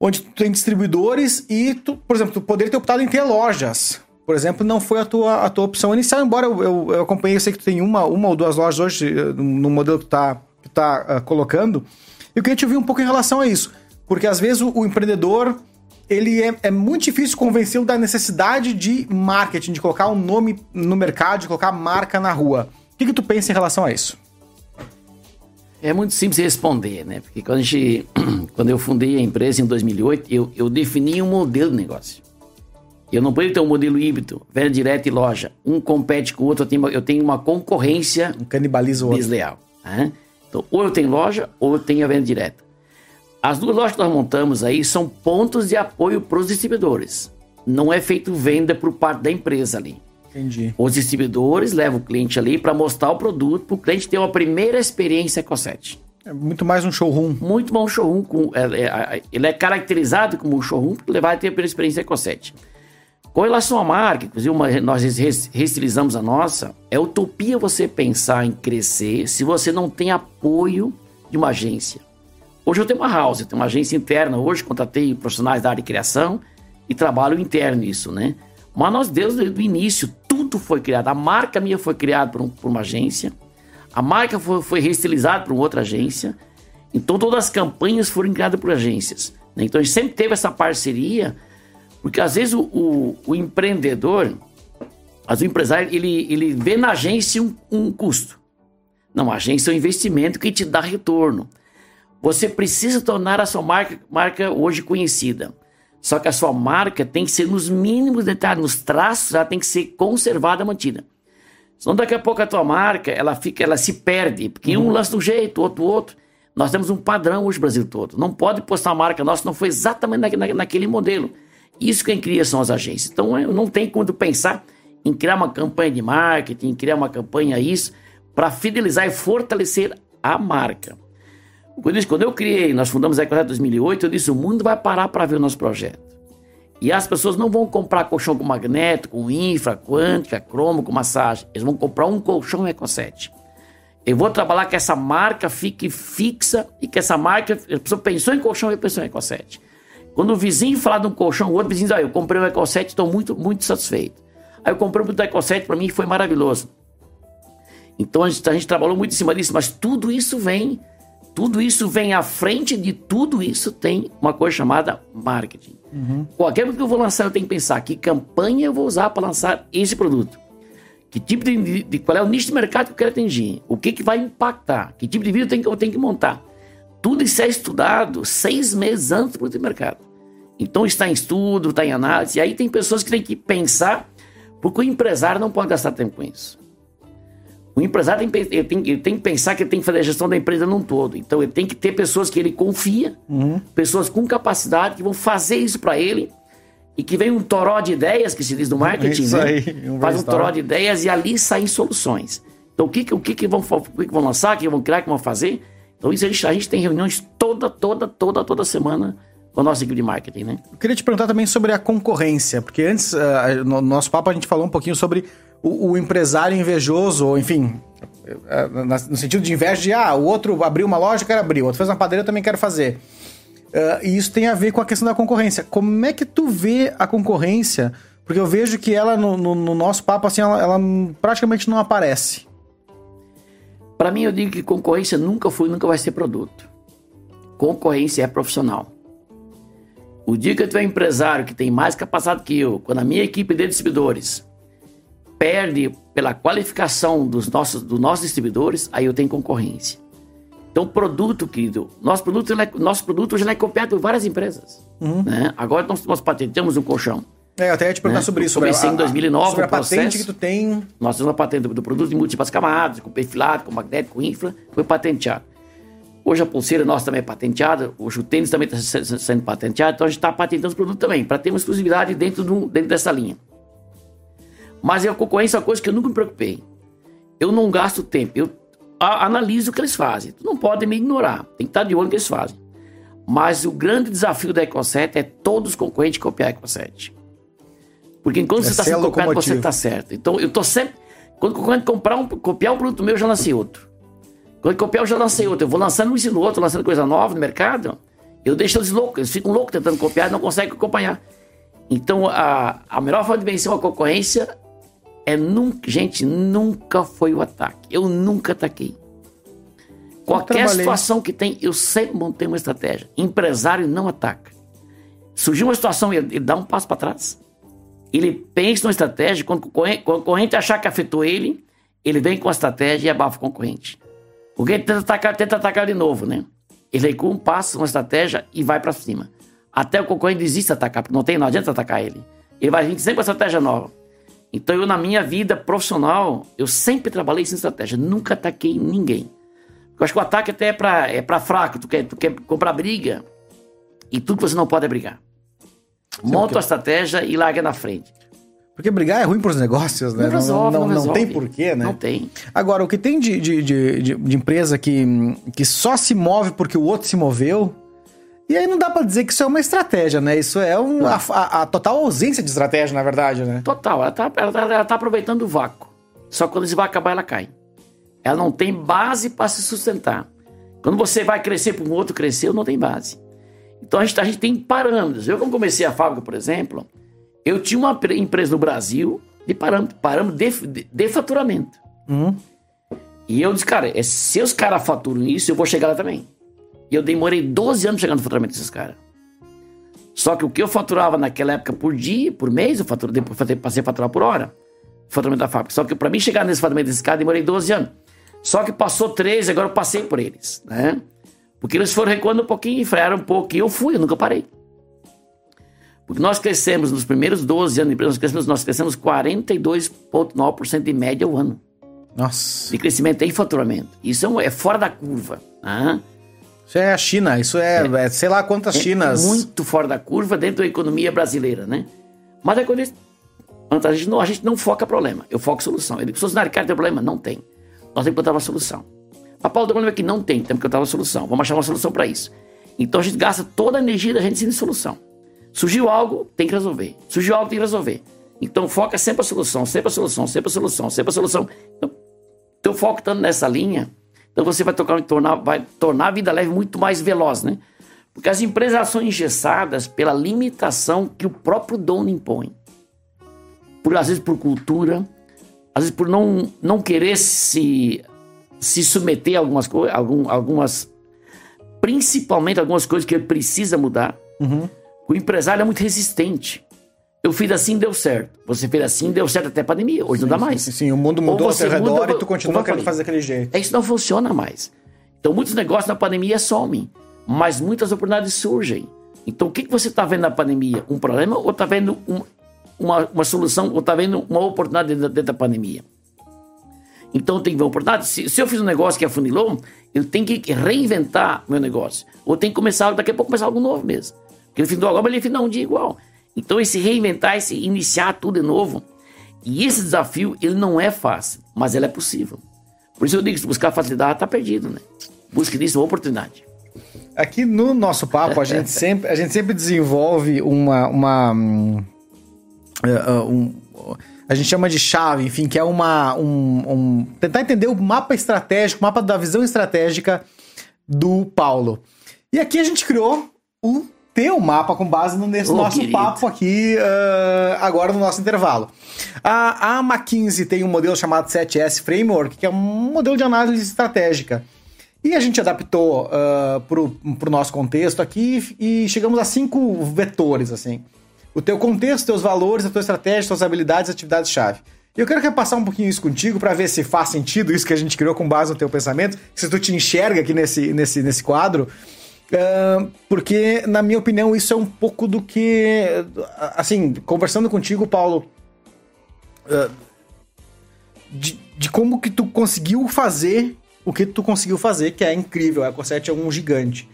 onde tu tem distribuidores e, tu, por exemplo, tu poderia ter optado em ter lojas. Por exemplo, não foi a tua, a tua opção inicial, embora eu, eu, eu acompanhei, eu sei que tu tem uma, uma ou duas lojas hoje eh, no modelo que tu tá, que tá uh, colocando. Eu queria te ouvir um pouco em relação a isso. Porque às vezes o, o empreendedor ele é, é muito difícil convencê-lo da necessidade de marketing, de colocar um nome no mercado, de colocar marca na rua. O que, que tu pensa em relação a isso? É muito simples responder, né? Porque quando, gente, <clears throat> quando eu fundei a empresa em 2008, eu, eu defini um modelo de negócio. Eu não poderia ter um modelo híbrido, venda direta e loja. Um compete com o outro, eu tenho uma, eu tenho uma concorrência um canibaliza o outro. desleal. Né? Então, ou eu tenho loja, ou eu tenho a venda direta. As duas lojas que nós montamos aí são pontos de apoio para os distribuidores. Não é feito venda por parte da empresa ali. Entendi. Os distribuidores levam o cliente ali para mostrar o produto, para o cliente ter uma primeira experiência com a Sete. É muito mais um showroom. Muito bom showroom. Com, é, é, ele é caracterizado como um showroom porque ele vai ter a primeira experiência com a Sete. Com relação à marca, inclusive uma, nós restilizamos a nossa, é utopia você pensar em crescer se você não tem apoio de uma agência. Hoje eu tenho uma house, eu tenho uma agência interna. Hoje contratei profissionais da área de criação e trabalho interno nisso, né? Mas nós, desde o início, tudo foi criado. A marca minha foi criada por, um, por uma agência, a marca foi, foi reestilizada por outra agência. Então todas as campanhas foram criadas por agências. Né? Então a gente sempre teve essa parceria, porque às vezes o, o, o empreendedor, às vezes o empresário, ele, ele vê na agência um, um custo. Não, a agência é um investimento que te dá retorno. Você precisa tornar a sua marca, marca hoje conhecida. Só que a sua marca tem que ser nos mínimos detalhes, nos traços, ela tem que ser conservada, mantida. Senão daqui a pouco a tua marca, ela fica, ela se perde, porque uhum. um lança de um jeito, outro outro. Nós temos um padrão hoje no Brasil todo. Não pode postar uma marca nossa, não foi exatamente na, naquele modelo. Isso quem cria são as agências. Então não tem como pensar em criar uma campanha de marketing, em criar uma campanha isso, para fidelizar e fortalecer a marca. Quando, quando eu criei, nós fundamos a Ecosete em 2008, eu disse, o mundo vai parar para ver o nosso projeto. E as pessoas não vão comprar colchão com magneto, com infra, quântica, cromo, com massagem. Eles vão comprar um colchão Ecoset. Eu vou trabalhar que essa marca fique fixa e que essa marca, a pessoa pensou em colchão e pensou em Ecoset. Quando o vizinho falar de um colchão, o outro vizinho diz, ah, eu comprei um Ecoset, estou muito, muito satisfeito. Aí eu comprei um Ecoset, para mim foi maravilhoso. Então a gente, a gente trabalhou muito em cima disso, mas tudo isso vem tudo isso vem à frente de tudo isso tem uma coisa chamada marketing. Uhum. Qualquer coisa que eu vou lançar, eu tenho que pensar que campanha eu vou usar para lançar esse produto. Que tipo de, de, qual é o nicho de mercado que eu quero atingir? O que, que vai impactar? Que tipo de vídeo eu tenho, eu tenho que montar? Tudo isso é estudado seis meses antes do produto de mercado. Então está em estudo, está em análise. E aí tem pessoas que têm que pensar, porque o empresário não pode gastar tempo com isso. O empresário tem, ele tem, ele tem, que pensar que ele tem que fazer a gestão da empresa num todo. Então ele tem que ter pessoas que ele confia, uhum. pessoas com capacidade que vão fazer isso para ele e que vem um toró de ideias, que se diz no marketing, isso né? aí, um faz um toró de ideias e ali saem soluções. Então o que, o que, que, vão, o que, que vão lançar, o que vão criar, o que vão fazer. Então isso a gente, a gente tem reuniões toda, toda, toda, toda semana com a nossa equipe de marketing, né? Eu queria te perguntar também sobre a concorrência, porque antes, uh, no nosso papo, a gente falou um pouquinho sobre o, o empresário invejoso, ou enfim, é, no sentido de inveja de, ah, o outro abriu uma loja, eu quero abrir, o outro fez uma padaria, eu também quero fazer. Uh, e isso tem a ver com a questão da concorrência. Como é que tu vê a concorrência? Porque eu vejo que ela, no, no, no nosso papo, assim, ela, ela, praticamente não aparece. Para mim, eu digo que concorrência nunca foi nunca vai ser produto. Concorrência é profissional. O dia que eu tiver um empresário que tem mais capacidade que eu, quando a minha equipe de distribuidores perde pela qualificação dos nossos, dos nossos distribuidores, aí eu tenho concorrência. Então, produto, querido, nosso produto, é, nosso produto já é copiado por várias empresas. Uhum. Né? Agora nós, nós patentamos um colchão. É, eu até ia te perguntar né? sobre isso. Sobre comecei a, em 2009 sobre a patente que tu tem. Nós temos uma patente do, do produto de múltiplas camadas, com perfilado, com magnético, com infra, foi patenteado. Hoje a pulseira nossa também é patenteada, hoje o tênis também está sendo patenteado, então a gente está patentando os produtos também, para ter uma exclusividade dentro, do, dentro dessa linha. Mas a concorrência é uma coisa que eu nunca me preocupei. Eu não gasto tempo, eu analiso o que eles fazem. Tu não pode me ignorar, tem que estar de olho no que eles fazem. Mas o grande desafio da Ecoset é todos os concorrentes copiar a Ecoset. Porque enquanto é você está sendo copiado, você está certo. Então eu estou sempre. Quando o concorrente comprar um, copiar um produto meu, eu já lancei outro. Quando copiar, eu já lancei outro. Eu vou lançando um e no outro, lançando coisa nova no mercado. Eu deixo eles loucos, eles ficam loucos tentando copiar e não conseguem acompanhar. Então a, a melhor forma de vencer uma concorrência é nunca, gente, nunca foi o ataque. Eu nunca ataquei. Qualquer situação que tem, eu sempre montei uma estratégia. Empresário não ataca. Surgiu uma situação, ele, ele dá um passo para trás. Ele pensa numa estratégia, quando o concorrente achar que afetou ele, ele vem com a estratégia e abafa o concorrente. Porque tenta atacar, tenta atacar de novo, né? Ele recua um passo, uma estratégia e vai para cima. Até o concorrente desista de atacar, porque não tem, não adianta atacar ele. Ele vai vir sempre com a estratégia nova. Então eu, na minha vida profissional, eu sempre trabalhei sem estratégia, nunca ataquei ninguém. Eu acho que o ataque até é pra, é pra fraco, tu quer, tu quer comprar briga e tudo que você não pode é brigar. Monta a estratégia e larga na frente. Porque brigar é ruim para os negócios, né? Não, resolve, não, não, não, não tem porquê, né? Não tem. Agora, o que tem de, de, de, de, empresa que, que só se move porque o outro se moveu, e aí não dá para dizer que isso é uma estratégia, né? Isso é um, a, a, a, total ausência de estratégia, na verdade, né? Total. Ela tá, ela, tá, ela tá aproveitando o vácuo. Só que quando esse vácuo acabar, ela cai. Ela não tem base para se sustentar. Quando você vai crescer para um outro crescer, não tem base. Então a gente, a gente tem parâmetros. Eu, quando comecei a fábrica, por exemplo, eu tinha uma empresa no Brasil de parâmetro, parâmetro de, de, de faturamento. Uhum. E eu disse, cara, é, se os caras faturam isso, eu vou chegar lá também. E eu demorei 12 anos chegando no faturamento desses caras. Só que o que eu faturava naquela época por dia, por mês, eu faturei, depois passei a faturar por hora. Faturamento da fábrica. Só que para mim chegar nesse faturamento desses caras, demorei 12 anos. Só que passou 13, agora eu passei por eles, né? Porque eles foram recuando um pouquinho, frearam um pouco, e eu fui, eu nunca parei. Porque nós crescemos nos primeiros 12 anos de empresa, nós crescemos, nós crescemos 42,9% de média ao ano. Nossa. De crescimento em faturamento. Isso é, é fora da curva. Né? Isso é a China, isso é, é, é sei lá quantas é Chinas. Muito fora da curva dentro da economia brasileira, né? Mas é quando a gente, não, a gente não foca problema, eu foco solução. Ele pessoas na cara tem problema? Não tem. Nós temos que botar uma solução. A Paulo, o problema é que não tem, temos que encontrar uma solução. Vamos achar uma solução para isso. Então a gente gasta toda a energia da gente sem solução. Surgiu algo, tem que resolver. Surgiu algo, tem que resolver. Então foca sempre a solução, sempre a solução, sempre a solução, sempre a solução. Então, teu foco estando nessa linha, então você vai, tocar, tornar, vai tornar a vida leve muito mais veloz, né? Porque as empresas são engessadas pela limitação que o próprio dono impõe. Por, às vezes por cultura, às vezes por não, não querer se, se submeter a algumas coisas, algum, algumas. Principalmente algumas coisas que ele precisa mudar. Uhum. O empresário é muito resistente. Eu fiz assim, deu certo. Você fez assim, deu certo até a pandemia. Hoje sim, não dá mais. Sim, sim, o mundo mudou ao seu redor muda, e tu continua querendo fazer daquele jeito. É, isso não funciona mais. Então, muitos negócios na pandemia somem, mas muitas oportunidades surgem. Então, o que, que você está vendo na pandemia? Um problema ou está vendo um, uma, uma solução ou está vendo uma oportunidade dentro, dentro, da pandemia? Então, tem que ver uma oportunidade. Se, se eu fiz um negócio que afunilou, eu tenho que reinventar meu negócio. Ou tenho que começar, daqui a pouco, começar algo novo mesmo. Porque ele findou agora, mas ele findou um dia igual. Então, esse reinventar, esse iniciar tudo de novo. E esse desafio, ele não é fácil, mas ele é possível. Por isso eu digo, se buscar facilidade, está perdido, né? Busque nisso uma oportunidade. Aqui no nosso papo, a gente <laughs> sempre, a gente sempre desenvolve uma. uma um, uh, um, a gente chama de chave, enfim, que é uma. Um, um, tentar entender o mapa estratégico, o mapa da visão estratégica do Paulo. E aqui a gente criou o ter um mapa com base no nesse oh, nosso querido. papo aqui, uh, agora no nosso intervalo. A, a McKinsey tem um modelo chamado 7S Framework, que é um modelo de análise estratégica. E a gente adaptou uh, para o nosso contexto aqui e chegamos a cinco vetores, assim. O teu contexto, teus valores, a tua estratégia, tuas habilidades, atividades-chave. E eu quero repassar um pouquinho isso contigo para ver se faz sentido isso que a gente criou com base no teu pensamento, se tu te enxerga aqui nesse, nesse, nesse quadro. Porque, na minha opinião, isso é um pouco do que. Assim, conversando contigo, Paulo. Uh, de, de, como que tu conseguiu fazer o que tu conseguiu fazer, que é incrível. A Eco7 é um gigante.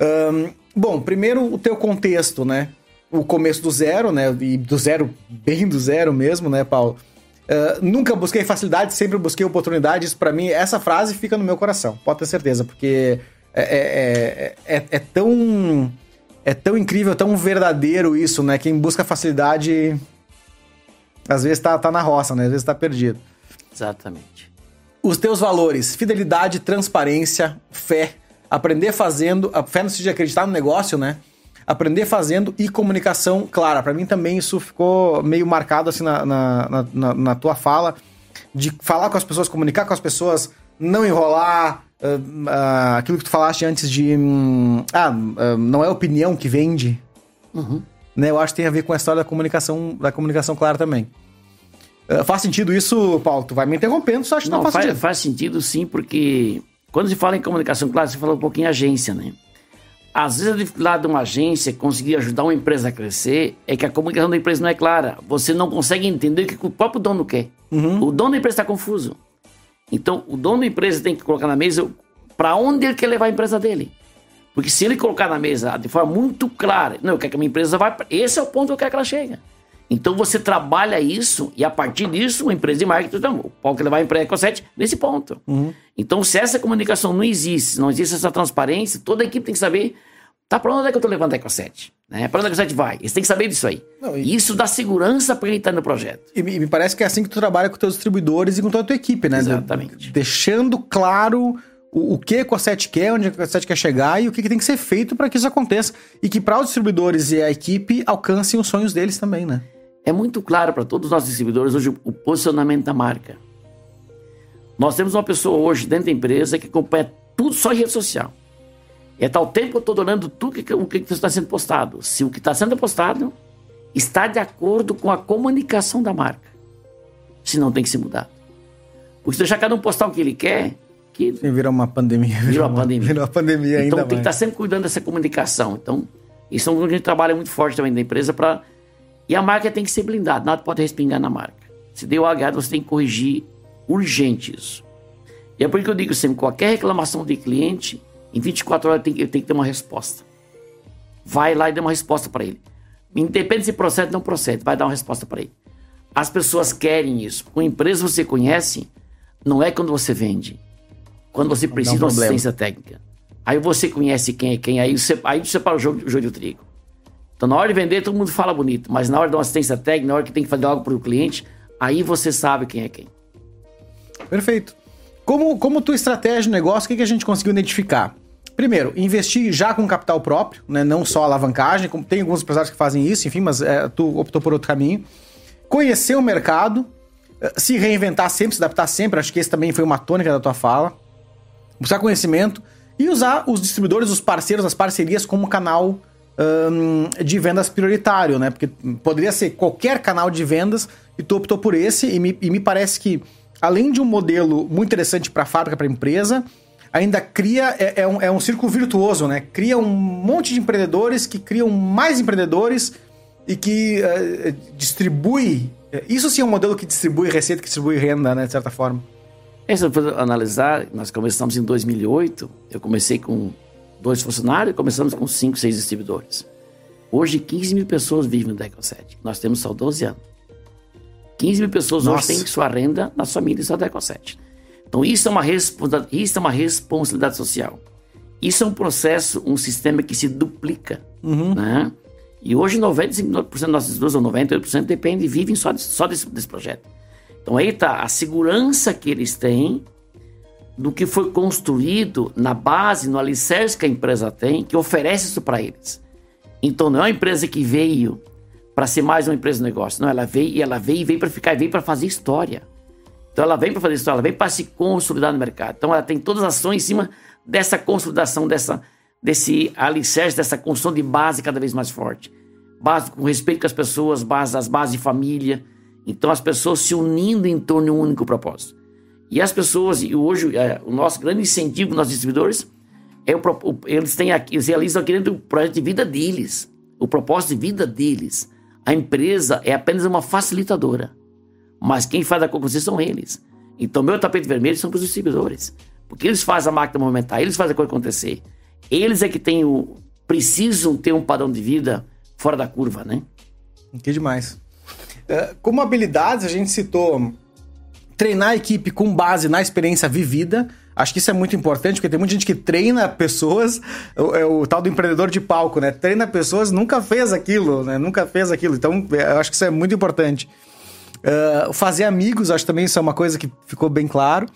Um, bom, primeiro o teu contexto, né? O começo do zero, né? E do zero, bem do zero mesmo, né, Paulo? Uh, nunca busquei facilidade, sempre busquei oportunidades. Para mim, essa frase fica no meu coração, pode ter certeza, porque é, é, é, é, é tão. É tão incrível, tão verdadeiro isso, né? Quem busca facilidade. Às vezes tá, tá na roça, né? Às vezes tá perdido. Exatamente. Os teus valores: fidelidade, transparência, fé. Aprender fazendo. A fé no sentido de acreditar no negócio, né? Aprender fazendo e comunicação clara. Para mim também isso ficou meio marcado assim na, na, na, na tua fala. De falar com as pessoas, comunicar com as pessoas, não enrolar, Uh, uh, aquilo que tu falaste antes de. Um, ah, uh, não é opinião que vende. Uhum. Né, eu acho que tem a ver com a história da comunicação, da comunicação clara também. faz sentido isso, Paulo? Tu vai me interrompendo, só acho que não, não faz, faz sentido. Faz sentido sim, porque quando se fala em comunicação clara, você fala um pouquinho em agência, né? Às vezes a dificuldade de uma agência conseguir ajudar uma empresa a crescer é que a comunicação da empresa não é clara. Você não consegue entender o que o próprio dono quer. Uhum. O dono da empresa está confuso. Então, o dono da empresa tem que colocar na mesa para onde ele quer levar a empresa dele. Porque se ele colocar na mesa de forma muito clara, não, eu quero que a minha empresa vá. Esse é o ponto que eu quero que ela chegue. Então você trabalha isso e a partir disso, uma empresa de marketing, então, pode levar a empresa Ecosete nesse ponto. Uhum. Então, se essa comunicação não existe, não existe essa transparência, toda a equipe tem que saber Tá pra onde é que eu tô levando a Eco7? Né? Pra onde a Eco7 vai? Você tem que saber disso aí. Não, e... Isso dá segurança para quem tá no projeto. E me, parece que é assim que tu trabalha com teus distribuidores e com toda a tua equipe, né? Exatamente. deixando claro o, o que a Eco7 quer, onde a Eco7 quer chegar e o que, que tem que ser feito para que isso aconteça. E que para os distribuidores e a equipe alcancem os sonhos deles também, né? É muito claro para todos os nossos distribuidores hoje o posicionamento da marca. Nós temos uma pessoa hoje dentro da empresa que acompanha tudo só em rede social. É tal tempo que eu estou olhando tudo que, o que está sendo postado. Se o que está sendo postado está de acordo com a comunicação da marca. Se não tem que ser mudado. Porque se deixar cada um postar o que ele quer, que Sim, vira uma pandemia. Vira uma pandemia. Vira uma pandemia ainda Então tem mais. que estar sempre cuidando dessa comunicação. Então, isso é um que a gente trabalha muito forte também da empresa para e a marca tem que ser blindada, nada pode respingar na marca. Se deu H, você tem que corrigir urgente isso. E é por isso que eu digo sempre, qualquer reclamação de cliente, em 24 horas ele tem, ele tem que ter uma resposta. Vai lá e dê uma resposta para ele. Independente se procede ou não procede, vai dar uma resposta para ele. As pessoas querem isso. Com empresa você conhece, não é quando você vende. quando você precisa um de uma assistência técnica. Aí você conhece quem é quem, aí você, aí você para o jogo, o jogo de trigo. Então, na hora de vender, todo mundo fala bonito, mas na hora de uma assistência técnica, na hora que tem que fazer algo para o cliente, aí você sabe quem é quem. Perfeito. Como, como tua estratégia de negócio, o que, que a gente conseguiu identificar? Primeiro, investir já com capital próprio, né? não só alavancagem, como tem alguns empresários que fazem isso, enfim, mas é, tu optou por outro caminho. Conhecer o mercado, eh, se reinventar sempre, se adaptar sempre, acho que esse também foi uma tônica da tua fala. Buscar conhecimento e usar os distribuidores, os parceiros, as parcerias como canal um, de vendas prioritário, né? Porque poderia ser qualquer canal de vendas e tu optou por esse, e me, e me parece que, além de um modelo muito interessante para a fábrica, para a empresa, ainda cria, é, é, um, é um círculo virtuoso, né? Cria um monte de empreendedores que criam mais empreendedores e que uh, distribui. Isso sim é um modelo que distribui receita, que distribui renda, né? De certa forma. É, se for analisar, nós começamos em 2008, eu comecei com dois funcionários, começamos com cinco, seis distribuidores. Hoje, 15 mil pessoas vivem no Deco 7. Nós temos só 12 anos. 15 mil pessoas Nossa. hoje têm sua renda nas famílias da Deco 7. Então, isso é, uma isso é uma responsabilidade social. Isso é um processo, um sistema que se duplica. Uhum. Né? E hoje, 95% das nossas indústrias, ou 98%, dependem, vivem só, de, só desse, desse projeto. Então aí está a segurança que eles têm do que foi construído na base, no alicerce que a empresa tem, que oferece isso para eles. Então não é uma empresa que veio para ser mais uma empresa de negócio, não, ela veio e ela veio e veio para ficar, veio para fazer história. Então ela vem para fazer história, ela vem para se consolidar no mercado. Então ela tem todas as ações em cima dessa consolidação, dessa, desse alicerce, dessa construção de base cada vez mais forte. Base com respeito com as pessoas, base, as bases de família, então as pessoas se unindo em torno de um único propósito. E as pessoas, e hoje é, o nosso grande incentivo nos distribuidores é o, o, eles têm aqui, eles realizam aqui dentro do projeto de vida deles, o propósito de vida deles. A empresa é apenas uma facilitadora, mas quem faz a concorrência são eles. Então meu tapete vermelho são para os distribuidores, porque eles fazem a máquina movimentar, eles fazem a coisa acontecer. Eles é que têm o precisam ter um padrão de vida fora da curva, né? Que demais. É, como habilidades, a gente citou treinar a equipe com base na experiência vivida. Acho que isso é muito importante, porque tem muita gente que treina pessoas, é o, o, tal do empreendedor de palco, né? Treina pessoas, nunca fez aquilo, né? Nunca fez aquilo. Então, é, eu acho que isso é muito importante. Uh, fazer amigos, acho também isso é uma coisa que ficou bem claro.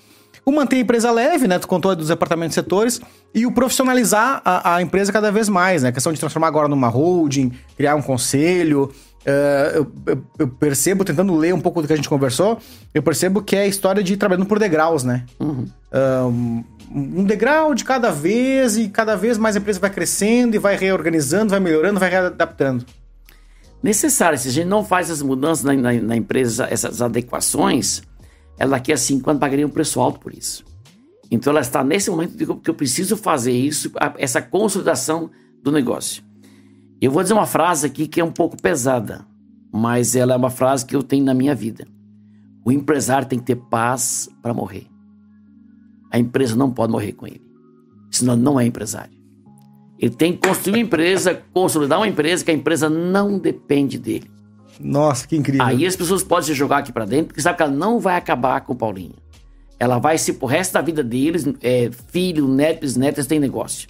O manter a empresa leve, né? Tu contou dos departamentos de setores. E o profissionalizar a, a empresa cada vez mais, né? A questão de transformar agora numa holding, criar um conselho, Uh, eu, eu, eu, percebo, tentando ler um pouco do que a gente conversou, eu percebo que é a história de trabalhando por degraus, né? Uhum. Uh, um degrau de cada vez e cada vez mais a empresa vai crescendo e vai reorganizando, vai melhorando, vai readaptando. Necessário, se a gente não faz essas mudanças na, na, na empresa, essas adequações, ela daqui a cinco anos pagaria um preço alto por isso. Então ela está nesse momento que eu preciso fazer isso, essa consolidação do negócio. Eu vou dizer uma frase aqui que é um pouco pesada, mas ela é uma frase que eu tenho na minha vida. O empresário tem que ter paz para morrer. A empresa não pode morrer com ele, senão não é empresário. Ele tem que construir uma empresa, consolidar uma empresa que a empresa não depende dele. Nossa, que incrível. Aí as pessoas podem se jogar aqui para dentro, porque sabe que ela não vai acabar com o Paulinho. Ela vai se, pro resto da vida deles, é, filho, netos, netas, tem negócio.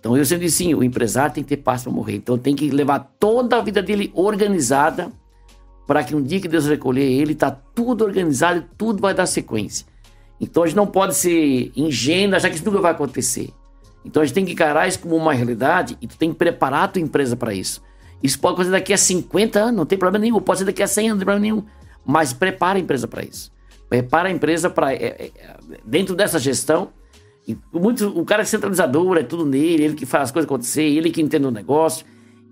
Então eu sempre disse sim, o empresário tem que ter paz para morrer. Então tem que levar toda a vida dele organizada para que um dia que Deus recolher ele, tá tudo organizado e tudo vai dar sequência. Então a gente não pode ser ingênuo, achar que isso nunca vai acontecer. Então a gente tem que encarar isso como uma realidade e tu tem que preparar a tua empresa para isso. Isso pode acontecer daqui a 50 anos, não tem problema nenhum. Pode ser daqui a 100 anos, não tem problema nenhum. Mas prepara a empresa para isso. Prepara a empresa para. É, é, dentro dessa gestão, e muito, o cara é centralizador, é tudo nele, ele que faz as coisas acontecer, ele que entende o negócio.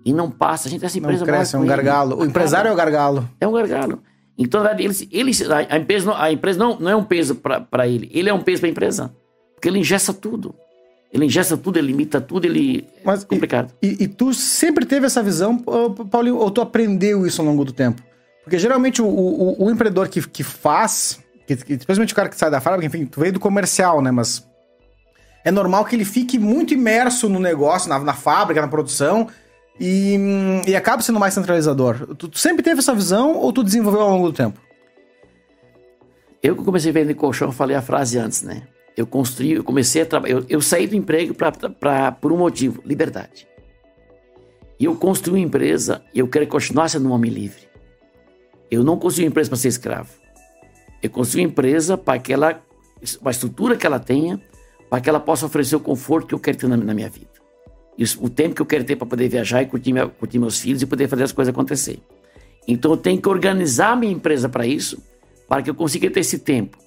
E não passa. A gente, essa empresa não cresce, é um gargalo. O empresário é o gargalo. É um gargalo. Então, na verdade, ele, ele, a empresa, não, a empresa não, não é um peso para ele, ele é um peso para a empresa. Porque ele ingessa tudo. Ele ingessa tudo, ele limita tudo, ele. Mas, é complicado. E, e, tu sempre teve essa visão, Paulinho, ou tu aprendeu isso ao longo do tempo? Porque geralmente o, o, o empreendedor que, que faz, que, que, especialmente o cara que sai da fábrica, enfim, tu veio do comercial, né? Mas é normal que ele fique muito imerso no negócio, na, na fábrica, na produção, e, e acaba sendo mais centralizador. Tu, tu, sempre teve essa visão ou tu desenvolveu ao longo do tempo? Eu que comecei a vender colchão, falei a frase antes, né? Eu construí, eu comecei a trabalhar. Eu, eu, saí do emprego pra, pra, por um motivo: liberdade. E eu construí uma empresa e eu quero continuar sendo um homem livre. Eu não construí uma empresa para ser escravo. Eu construí uma empresa para que ela, uma estrutura que ela tenha, para que ela possa oferecer o conforto que eu quero ter na, na minha vida. O tempo que eu quero ter para poder viajar e curtir, minha, curtir meus filhos e poder fazer as coisas acontecer. Então eu tenho que organizar minha empresa para isso, para que eu consiga ter esse tempo.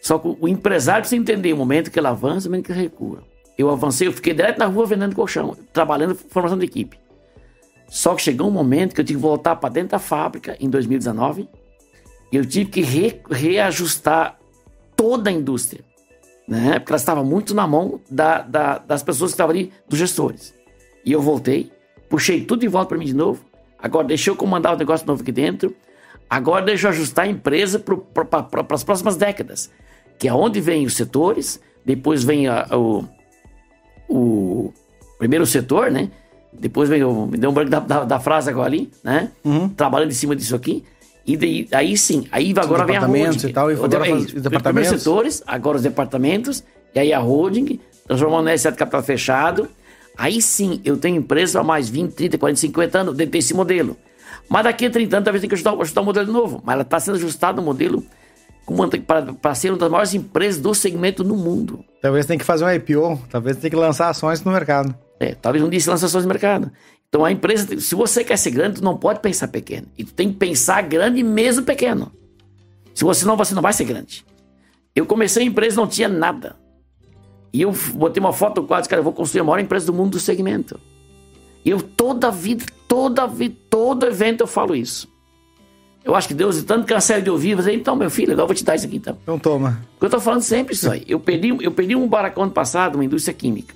Só que o empresário precisa entender o momento que ele avança, o momento que ele recua. Eu avancei, eu fiquei direto na rua vendendo colchão, trabalhando formação de equipe. Só que chegou um momento que eu tive que voltar para dentro da fábrica em 2019 e eu tive que re, reajustar toda a indústria, né? Porque ela estava muito na mão da, da, das pessoas que estavam ali, dos gestores. E eu voltei, puxei tudo de volta para mim de novo. Agora deixa eu comandar o negócio novo aqui dentro. Agora deixa eu ajustar a empresa para as próximas décadas, que é onde vem os setores, depois vem a, o, o primeiro setor, né? Depois vem, me deu um branco da, da, da, frase agora ali, né? Uhum. Trabalhando em cima disso aqui. E daí, aí sim, aí agora vem a holding. E tal, e agora é, os departamentos. setores, agora os departamentos, e aí a holding, transformando no S7 capital fechado. Aí sim, eu tenho empresa há mais 20, 30, 40, 50 anos dentro desse modelo. Mas daqui a 30 anos talvez tenha que ajustar, ajustar o modelo novo. Mas ela está sendo ajustada o modelo para ser uma das maiores empresas do segmento no mundo. Talvez tenha que fazer um IPO, talvez tenha que lançar ações no mercado. É, talvez um dia se lance ações no mercado. Então a empresa, se você quer ser grande, tu não pode pensar pequeno. E tu tem que pensar grande mesmo pequeno. Se você não, você não vai ser grande. Eu comecei a empresa não tinha nada. E eu botei uma foto quadro, cara, eu vou construir a maior empresa do mundo do segmento. E eu toda vida, toda vida, todo evento eu falo isso. Eu acho que Deus de tanto cansado de ouvir, mas então, meu filho, agora eu vou te dar isso aqui então. Então toma. Porque eu tô falando sempre isso aí. Eu perdi, eu perdi um baracão ano passado, uma indústria química.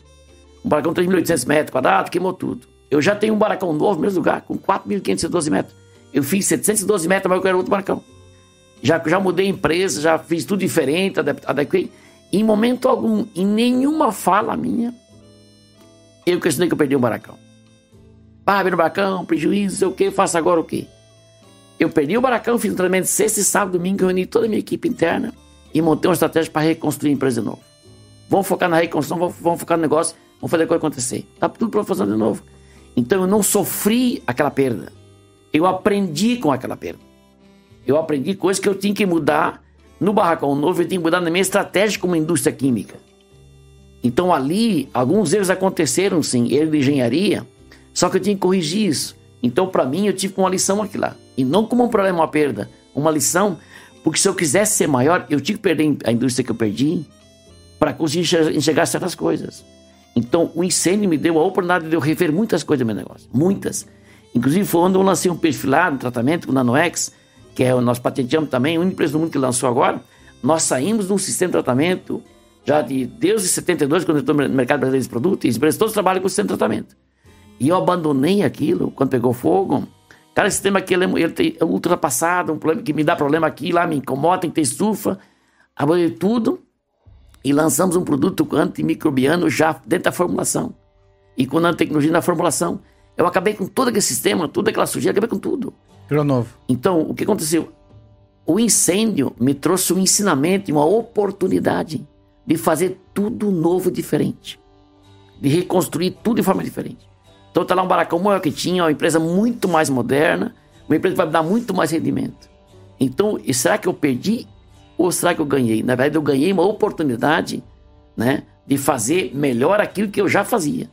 Um barracão de 3.800 metros quadrados, queimou tudo. Eu já tenho um barracão novo no mesmo lugar, com 4.512 metros. Eu fiz 712 metros, mas eu quero outro barracão. Já, já mudei empresa, já fiz tudo diferente, adequei. Em momento algum, em nenhuma fala minha, eu questionei que eu perdi um barracão. Ah, no barracão, prejuízo, sei o quê, faço agora o quê? Eu perdi o barracão, fiz um treinamento sexta, sábado, domingo, reuni toda a minha equipe interna e montei uma estratégia para reconstruir a empresa de novo. Vamos focar na reconstrução, vamos, vamos focar no negócio, vamos fazer a coisa acontecer. Tá tudo para fazer de novo. Então eu não sofri aquela perda. Eu aprendi com aquela perda. Eu aprendi coisas que eu tinha que mudar no barracão novo, eu tinha que mudar na minha estratégia como indústria química. Então ali, alguns erros aconteceram sim, erro de engenharia, só que eu tinha que corrigir isso. Então para mim eu tive uma lição aqui lá. E não como um problema, uma perda, uma lição, porque se eu quisesse ser maior, eu tinha que perder a indústria que eu perdi para conseguir enxergar certas coisas. Então, o incêndio me deu a oportunidade de eu rever muitas coisas do meu negócio. Muitas. Inclusive, foi onde eu lancei um perfilado, um tratamento com o NanoX, que é o nosso patenteamos também, uma empresa do mundo que lançou agora. Nós saímos de um sistema de tratamento já de desde 72, quando eu estou no mercado brasileiro de produtos, e as empresas todas trabalham com sistema de tratamento. E eu abandonei aquilo quando pegou fogo. Cara, esse sistema aqui ele, é, ele é ultrapassado, um problema que me dá problema aqui, lá me incomoda, tem que ter estufa. Abandonei tudo e lançamos um produto antimicrobiano já dentro da formulação. E com nanotecnologia na formulação, eu acabei com todo aquele sistema, toda aquela sujeira, acabei com tudo. Virou novo. Então, o que aconteceu? O incêndio me trouxe um ensinamento e uma oportunidade de fazer tudo novo diferente. De reconstruir tudo de forma diferente. Então, tá lá um baracão maior que tinha, uma empresa muito mais moderna, uma empresa que vai me dar muito mais rendimento. Então, será que eu perdi ou será que eu ganhei? Na verdade, eu ganhei uma oportunidade né, de fazer melhor aquilo que eu já fazia.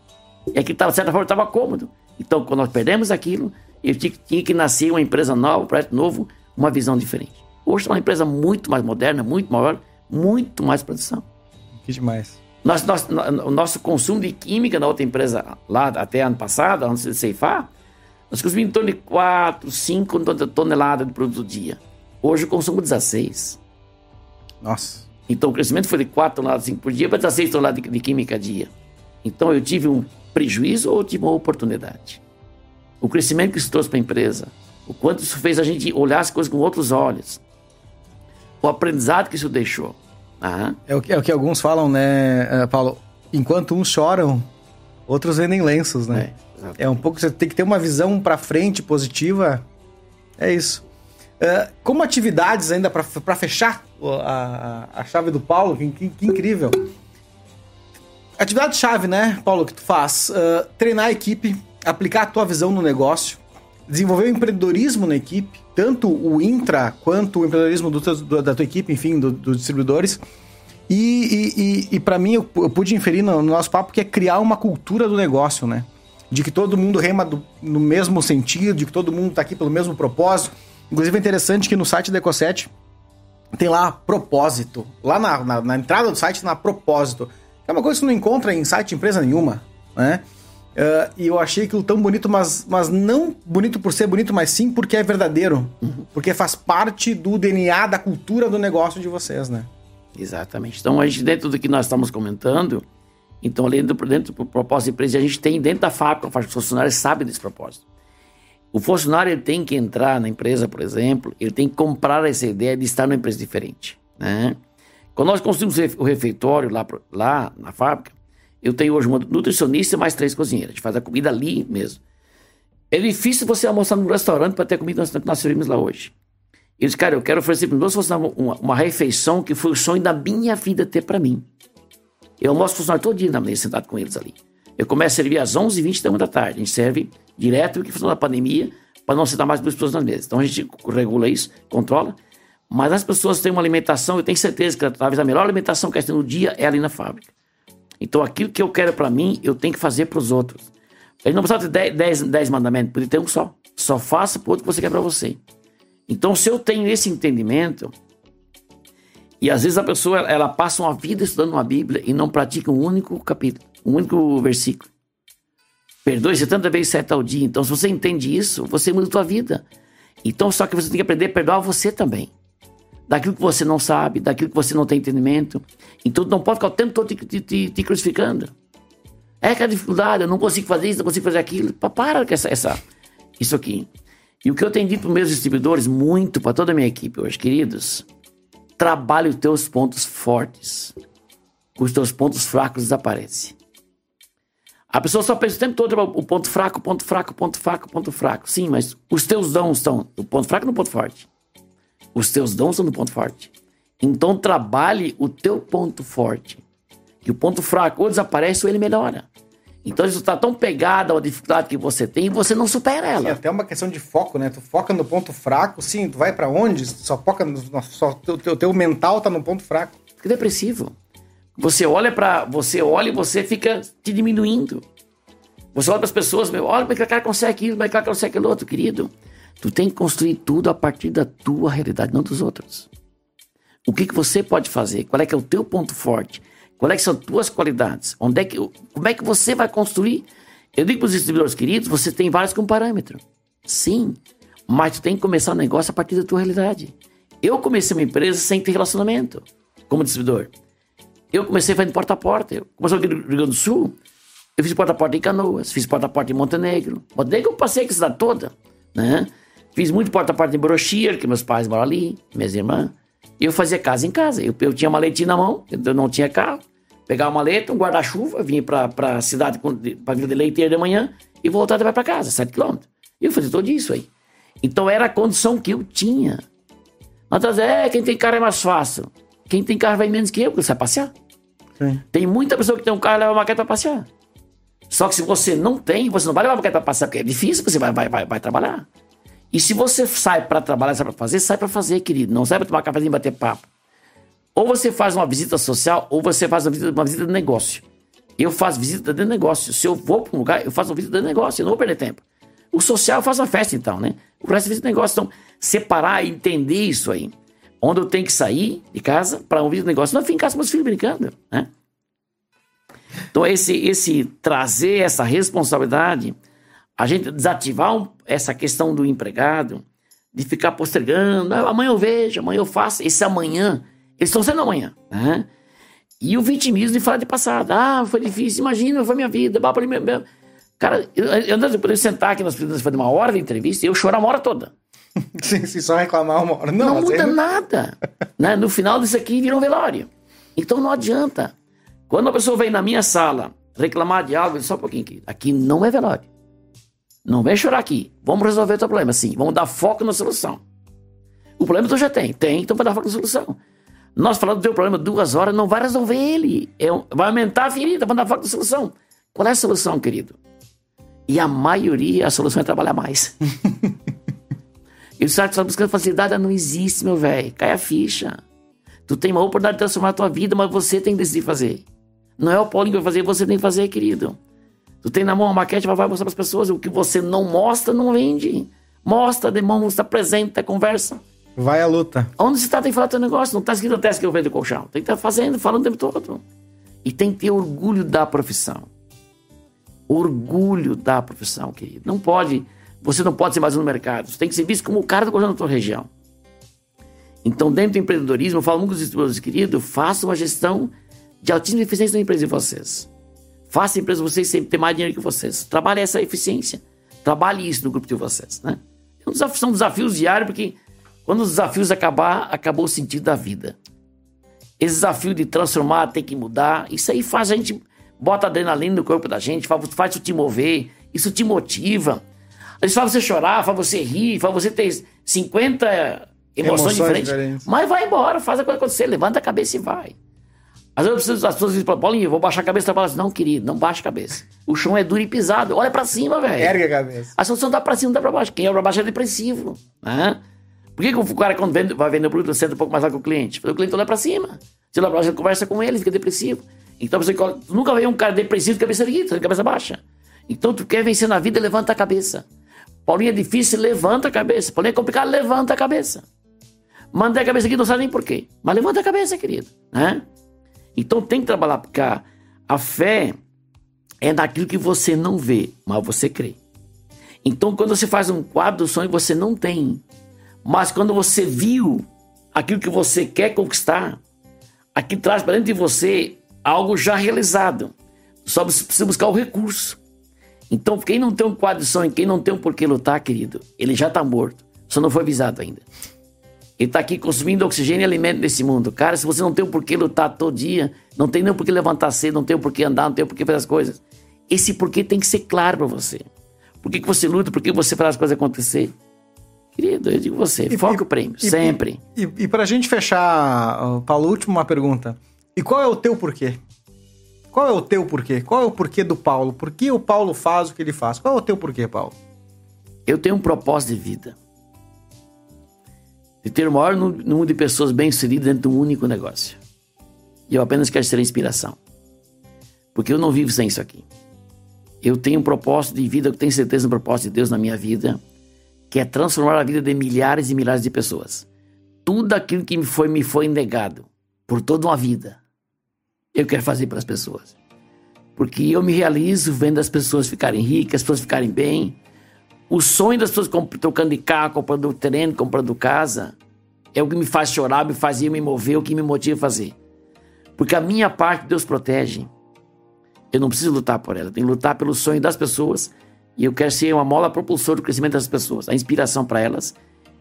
E aqui, de certa forma, estava cômodo. Então, quando nós perdemos aquilo, eu tinha, tinha que nascer uma empresa nova, um projeto novo, uma visão diferente. Hoje é uma empresa muito mais moderna, muito maior, muito mais produção. Que demais. Nós, nós, o nosso consumo de química na outra empresa, lá até ano passado, antes de ceifar, nós consumimos em torno de 4, 5 toneladas de produto dia. Hoje o consumo 16. Nossa. Então o crescimento foi de 4 toneladas por dia para 6 toneladas de, de química a dia. Então eu tive um prejuízo ou tive uma oportunidade? O crescimento que isso trouxe para a empresa, o quanto isso fez a gente olhar as coisas com outros olhos, o aprendizado que isso deixou. É, o que, é o que alguns falam, né, eh, Paulo? Enquanto uns choram, outros vendem lenços, né? É, é um pouco, você tem que ter uma visão para frente positiva. É isso. Uh, como atividades ainda para fechar a, a, chave do Paulo, que, que, que incrível. Atividade-chave, né, Paulo, que tu faz? Uh, treinar a equipe, aplicar a tua visão no negócio, desenvolver o empreendedorismo na equipe, tanto o intra quanto o empreendedorismo do, do, da tua equipe, enfim, dos do distribuidores. E, e, e, e para mim, eu, eu, pude inferir no, no, nosso papo que é criar uma cultura do negócio, né? De que todo mundo rema do, no mesmo sentido, de que todo mundo tá aqui pelo mesmo propósito. Inclusive é interessante que no site da Ecoset tem lá propósito. Lá na, na, na entrada do site, na propósito. É uma coisa que você não encontra em site de empresa nenhuma, né? Uh, e eu achei aquilo tão bonito, mas, mas não bonito por ser bonito, mas sim porque é verdadeiro. Uhum. Porque faz parte do DNA, da cultura do negócio de vocês, né? Exatamente. Então, a gente, dentro do que nós estamos comentando, então, dentro, dentro do propósito da empresa, a gente tem dentro da fábrica, os funcionários sabem desse propósito. O funcionário ele tem que entrar na empresa, por exemplo, ele tem que comprar essa ideia de estar numa empresa diferente. Né? Quando nós construímos o refeitório lá, lá na fábrica, eu tenho hoje uma nutricionista mais três cozinheiras. A gente faz a comida ali mesmo. É difícil você almoçar num restaurante para ter comida que nós servimos lá hoje. Eu disse, cara, eu quero oferecer para meus funcionários uma, uma, refeição que foi o sonho da minha vida ter para mim. Eu almoço funcionário todo dia na mesa, sentado com eles ali. Eu começo a servir às 11h20 da tarde. A gente serve direto, porque função da pandemia, para não sentar mais duas pessoas na mesa. Então a gente regula isso, controla. Mas as pessoas têm uma alimentação, eu tenho certeza que talvez a melhor alimentação que elas têm no dia é ali na fábrica. Então aquilo que eu quero para mim, eu tenho que fazer para os outros. Ele não precisa ter 10 mandamentos, pode ter um só. Só faça para o outro que você quer para você. Então, se eu tenho esse entendimento, e às vezes a pessoa ela passa uma vida estudando uma Bíblia e não pratica um único capítulo, um único versículo. Perdoe-se tanta vez sete ao dia. Então, se você entende isso, você muda a sua vida. Então, só que você tem que aprender a perdoar você também daquilo que você não sabe, daquilo que você não tem entendimento. Então não pode ficar o tempo todo te, te, te, te crucificando. É que a dificuldade, eu não consigo fazer isso, não consigo fazer aquilo. Para com essa, essa, isso aqui. E o que eu tenho dito para meus distribuidores, muito para toda a minha equipe hoje, queridos, trabalhe os teus pontos fortes. Os teus pontos fracos desaparecem. A pessoa só pensa o tempo todo o ponto fraco, ponto fraco, ponto fraco, ponto fraco. Sim, mas os teus dons estão no ponto fraco no ponto forte. Os teus dons são no ponto forte. Então trabalhe o teu ponto forte. Que o ponto fraco ou desaparece ou ele melhora. Então isso está tão pegado à dificuldade que você tem e você não supera ela. Sim, até uma questão de foco, né? Tu foca no ponto fraco, sim, tu vai para onde? Só foca no. Só, teu, teu, teu mental tá no ponto fraco. Fica depressivo. Você olha para Você olha e você fica te diminuindo. Você olha para as pessoas, meu, olha como é que o cara consegue aquilo, como é que o cara consegue aquilo outro, querido. Tu tem que construir tudo a partir da tua realidade, não dos outros. O que, que você pode fazer? Qual é que é o teu ponto forte? Quais é são as tuas qualidades? Onde é que, como é que você vai construir? Eu digo para os distribuidores queridos, você tem vários com parâmetro. Sim, mas tu tem que começar o negócio a partir da tua realidade. Eu comecei uma empresa sem ter relacionamento como distribuidor. Eu comecei fazendo porta a porta. Eu comecei aqui no Rio Grande do Sul. Eu fiz porta a porta em Canoas, fiz porta a porta em Montenegro. Montenegro eu passei a cidade toda, né? Fiz muito porta-porta em Brochir, que meus pais moram ali, minhas irmãs. E eu fazia casa em casa. Eu, eu tinha maletinha na mão, eu não tinha carro. Pegava uma maleta, um guarda-chuva, vinha pra, pra cidade, pra Vila de Leiteira de manhã e voltava para casa, 7 quilômetros. E eu fazia tudo isso aí. Então era a condição que eu tinha. Dizemos, é, quem tem carro é mais fácil. Quem tem carro vai menos que eu, porque você vai passear. Sim. Tem muita pessoa que tem um carro e leva uma maquete para passear. Só que se você não tem, você não vai levar uma maquete para passear, porque é difícil, você vai, vai, vai, vai trabalhar. E se você sai para trabalhar, sai para fazer, sai para fazer, querido. Não sai para tomar cafezinho e bater papo. Ou você faz uma visita social, ou você faz uma visita, uma visita de negócio. Eu faço visita de negócio. Se eu vou para um lugar, eu faço uma visita de negócio. Eu não vou perder tempo. O social eu faço uma festa, então, né? O resto é visita de negócio. Então, separar e entender isso aí. Onde eu tenho que sair de casa para um visita de negócio. Não ficar em casa com meus filhos brincando, né? Então, esse, esse trazer essa responsabilidade a gente desativar um, essa questão do empregado, de ficar postergando, ah, amanhã eu vejo, amanhã eu faço. Esse amanhã, eles estão sendo amanhã. Né? E o vitimismo de falar de passado. Ah, foi difícil, imagina, foi minha vida. Cara, eu, eu, eu sentar aqui nas fazer uma hora de entrevista e eu chorar uma hora toda. <laughs> Sim, se só reclamar uma hora. Não, não muda nada. né? No final disso aqui vira um velório. Então não adianta. Quando a pessoa vem na minha sala reclamar de algo, só um pouquinho aqui. Aqui não é velório. Não vem chorar aqui. Vamos resolver o teu problema, sim. Vamos dar foco na solução. O problema tu já tem. Tem, então vai dar foco na solução. Nós falando do teu problema duas horas não vai resolver ele. É vai aumentar a ferida, vai dar foco na solução. Qual é a solução, querido? E a maioria, a solução é trabalhar mais. <laughs> e o que está buscando facilidade, não existe, meu velho. Cai a ficha. Tu tem uma oportunidade de transformar a tua vida, mas você tem que decidir fazer. Não é o Paulinho que vai fazer, você tem que fazer, querido. Tu tem na mão uma maquete, vai mostrar para as pessoas. O que você não mostra, não vende. Mostra, demonstra, apresenta, conversa. Vai à luta. Onde você está, tem que falar teu negócio. Não está escrito até que eu vendo colchão. Tem que estar tá fazendo, falando o tempo todo. E tem que ter orgulho da profissão. Orgulho da profissão, querido. Não pode, você não pode ser mais um no mercado. Você tem que ser visto como o cara do colchão da tua região. Então, dentro do empreendedorismo, eu falo muito com os distribuidores, querido, faça uma gestão de altíssima eficiência na empresa de vocês. Faça a empresa de vocês sempre ter mais dinheiro que vocês. Trabalhe essa eficiência. Trabalhe isso no grupo de vocês, né? É são desafios diários, porque quando os desafios acabar, acabou o sentido da vida. Esse desafio de transformar, ter que mudar, isso aí faz a gente, bota adrenalina no corpo da gente, faz, faz te mover, isso te motiva. Isso faz você chorar, faz você rir, faz você ter 50 emoções, emoções diferentes. diferentes. Mas vai embora, faz a coisa acontecer, levanta a cabeça e vai. Às vezes eu preciso, as pessoas dizem, Paulinho, eu vou baixar a cabeça. Eu falo assim, não, querido, não baixa a cabeça. O chão é duro e pisado. Olha pra cima, velho. Ergue a cabeça. A solução dá pra cima, não dá pra baixo. Quem é pra baixo é depressivo. Né? Por que, que o cara, quando vende, vai vender o produto, senta um pouco mais lá com o cliente? Porque o cliente olha pra cima. Se olha pra baixo, ele conversa com ele, fica depressivo. Então você nunca vê um cara depressivo de cabeça erguida, de cabeça baixa. Então tu quer vencer na vida, levanta a cabeça. Paulinho é difícil, levanta a cabeça. Paulinho é complicado, levanta a cabeça. Manda a cabeça aqui, não sabe nem por quê. Mas levanta a cabeça, querido. Né? Então tem que trabalhar, porque a, fé é daquilo que você não vê, mas você crê. Então quando você faz um quadro do sonho, você não tem. Mas quando você viu aquilo que você quer conquistar, aqui traz para dentro de você algo já realizado. Só precisa buscar o recurso. Então, quem não tem um quadro de sonho, quem não tem um porquê lutar, querido, ele já está morto. Só não foi avisado ainda. Ele está aqui consumindo oxigênio e alimento nesse mundo. Cara, se você não tem o porquê lutar todo dia, não tem nem o porquê levantar cedo, não tem o porquê andar, não tem o porquê fazer as coisas. Esse porquê tem que ser claro para você. Por que, que você luta? Por que você faz as coisas acontecer? Querido, eu digo você, e, foca e, o prêmio, e, sempre. E, e, e para a gente fechar, Paulo, última uma pergunta. E qual é o teu porquê? Qual é o teu porquê? Qual é o porquê do Paulo? Por que o Paulo faz o que ele faz? Qual é o teu porquê, Paulo? Eu tenho um propósito de vida. De ter o maior número de pessoas bem-sucedidas dentro de um único negócio. E eu apenas quero ser a inspiração. Porque eu não vivo sem isso aqui. Eu tenho um propósito de vida, eu tenho certeza no propósito de Deus na minha vida que é transformar a vida de milhares e milhares de pessoas. Tudo aquilo que me foi, me foi negado por toda uma vida, eu quero fazer para as pessoas. Porque eu me realizo vendo as pessoas ficarem ricas, as pessoas ficarem bem. O sonho das pessoas trocando de carro, comprando terreno, comprando casa, é o que me faz chorar, me fazia me mover, o que me motiva a fazer. Porque a minha parte Deus protege. Eu não preciso lutar por ela, tenho que lutar pelo sonho das pessoas e eu quero ser uma mola propulsora do crescimento das pessoas, a inspiração para elas.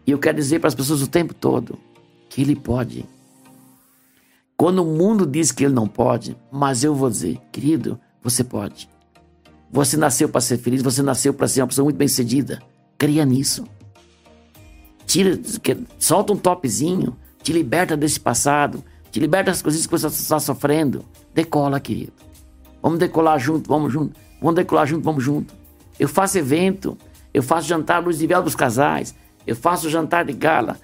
E eu quero dizer para as pessoas o tempo todo que ele pode. Quando o mundo diz que ele não pode, mas eu vou dizer, querido, você pode. Você nasceu para ser feliz, você nasceu para ser uma pessoa muito bem-sucedida. Cria nisso. Tira, solta um topzinho, te liberta desse passado, te liberta das coisas que você está sofrendo. Decola, querido. Vamos decolar junto, vamos junto. Vamos decolar junto, vamos junto. Eu faço evento, eu faço jantar luz de vela para os casais, eu faço jantar de gala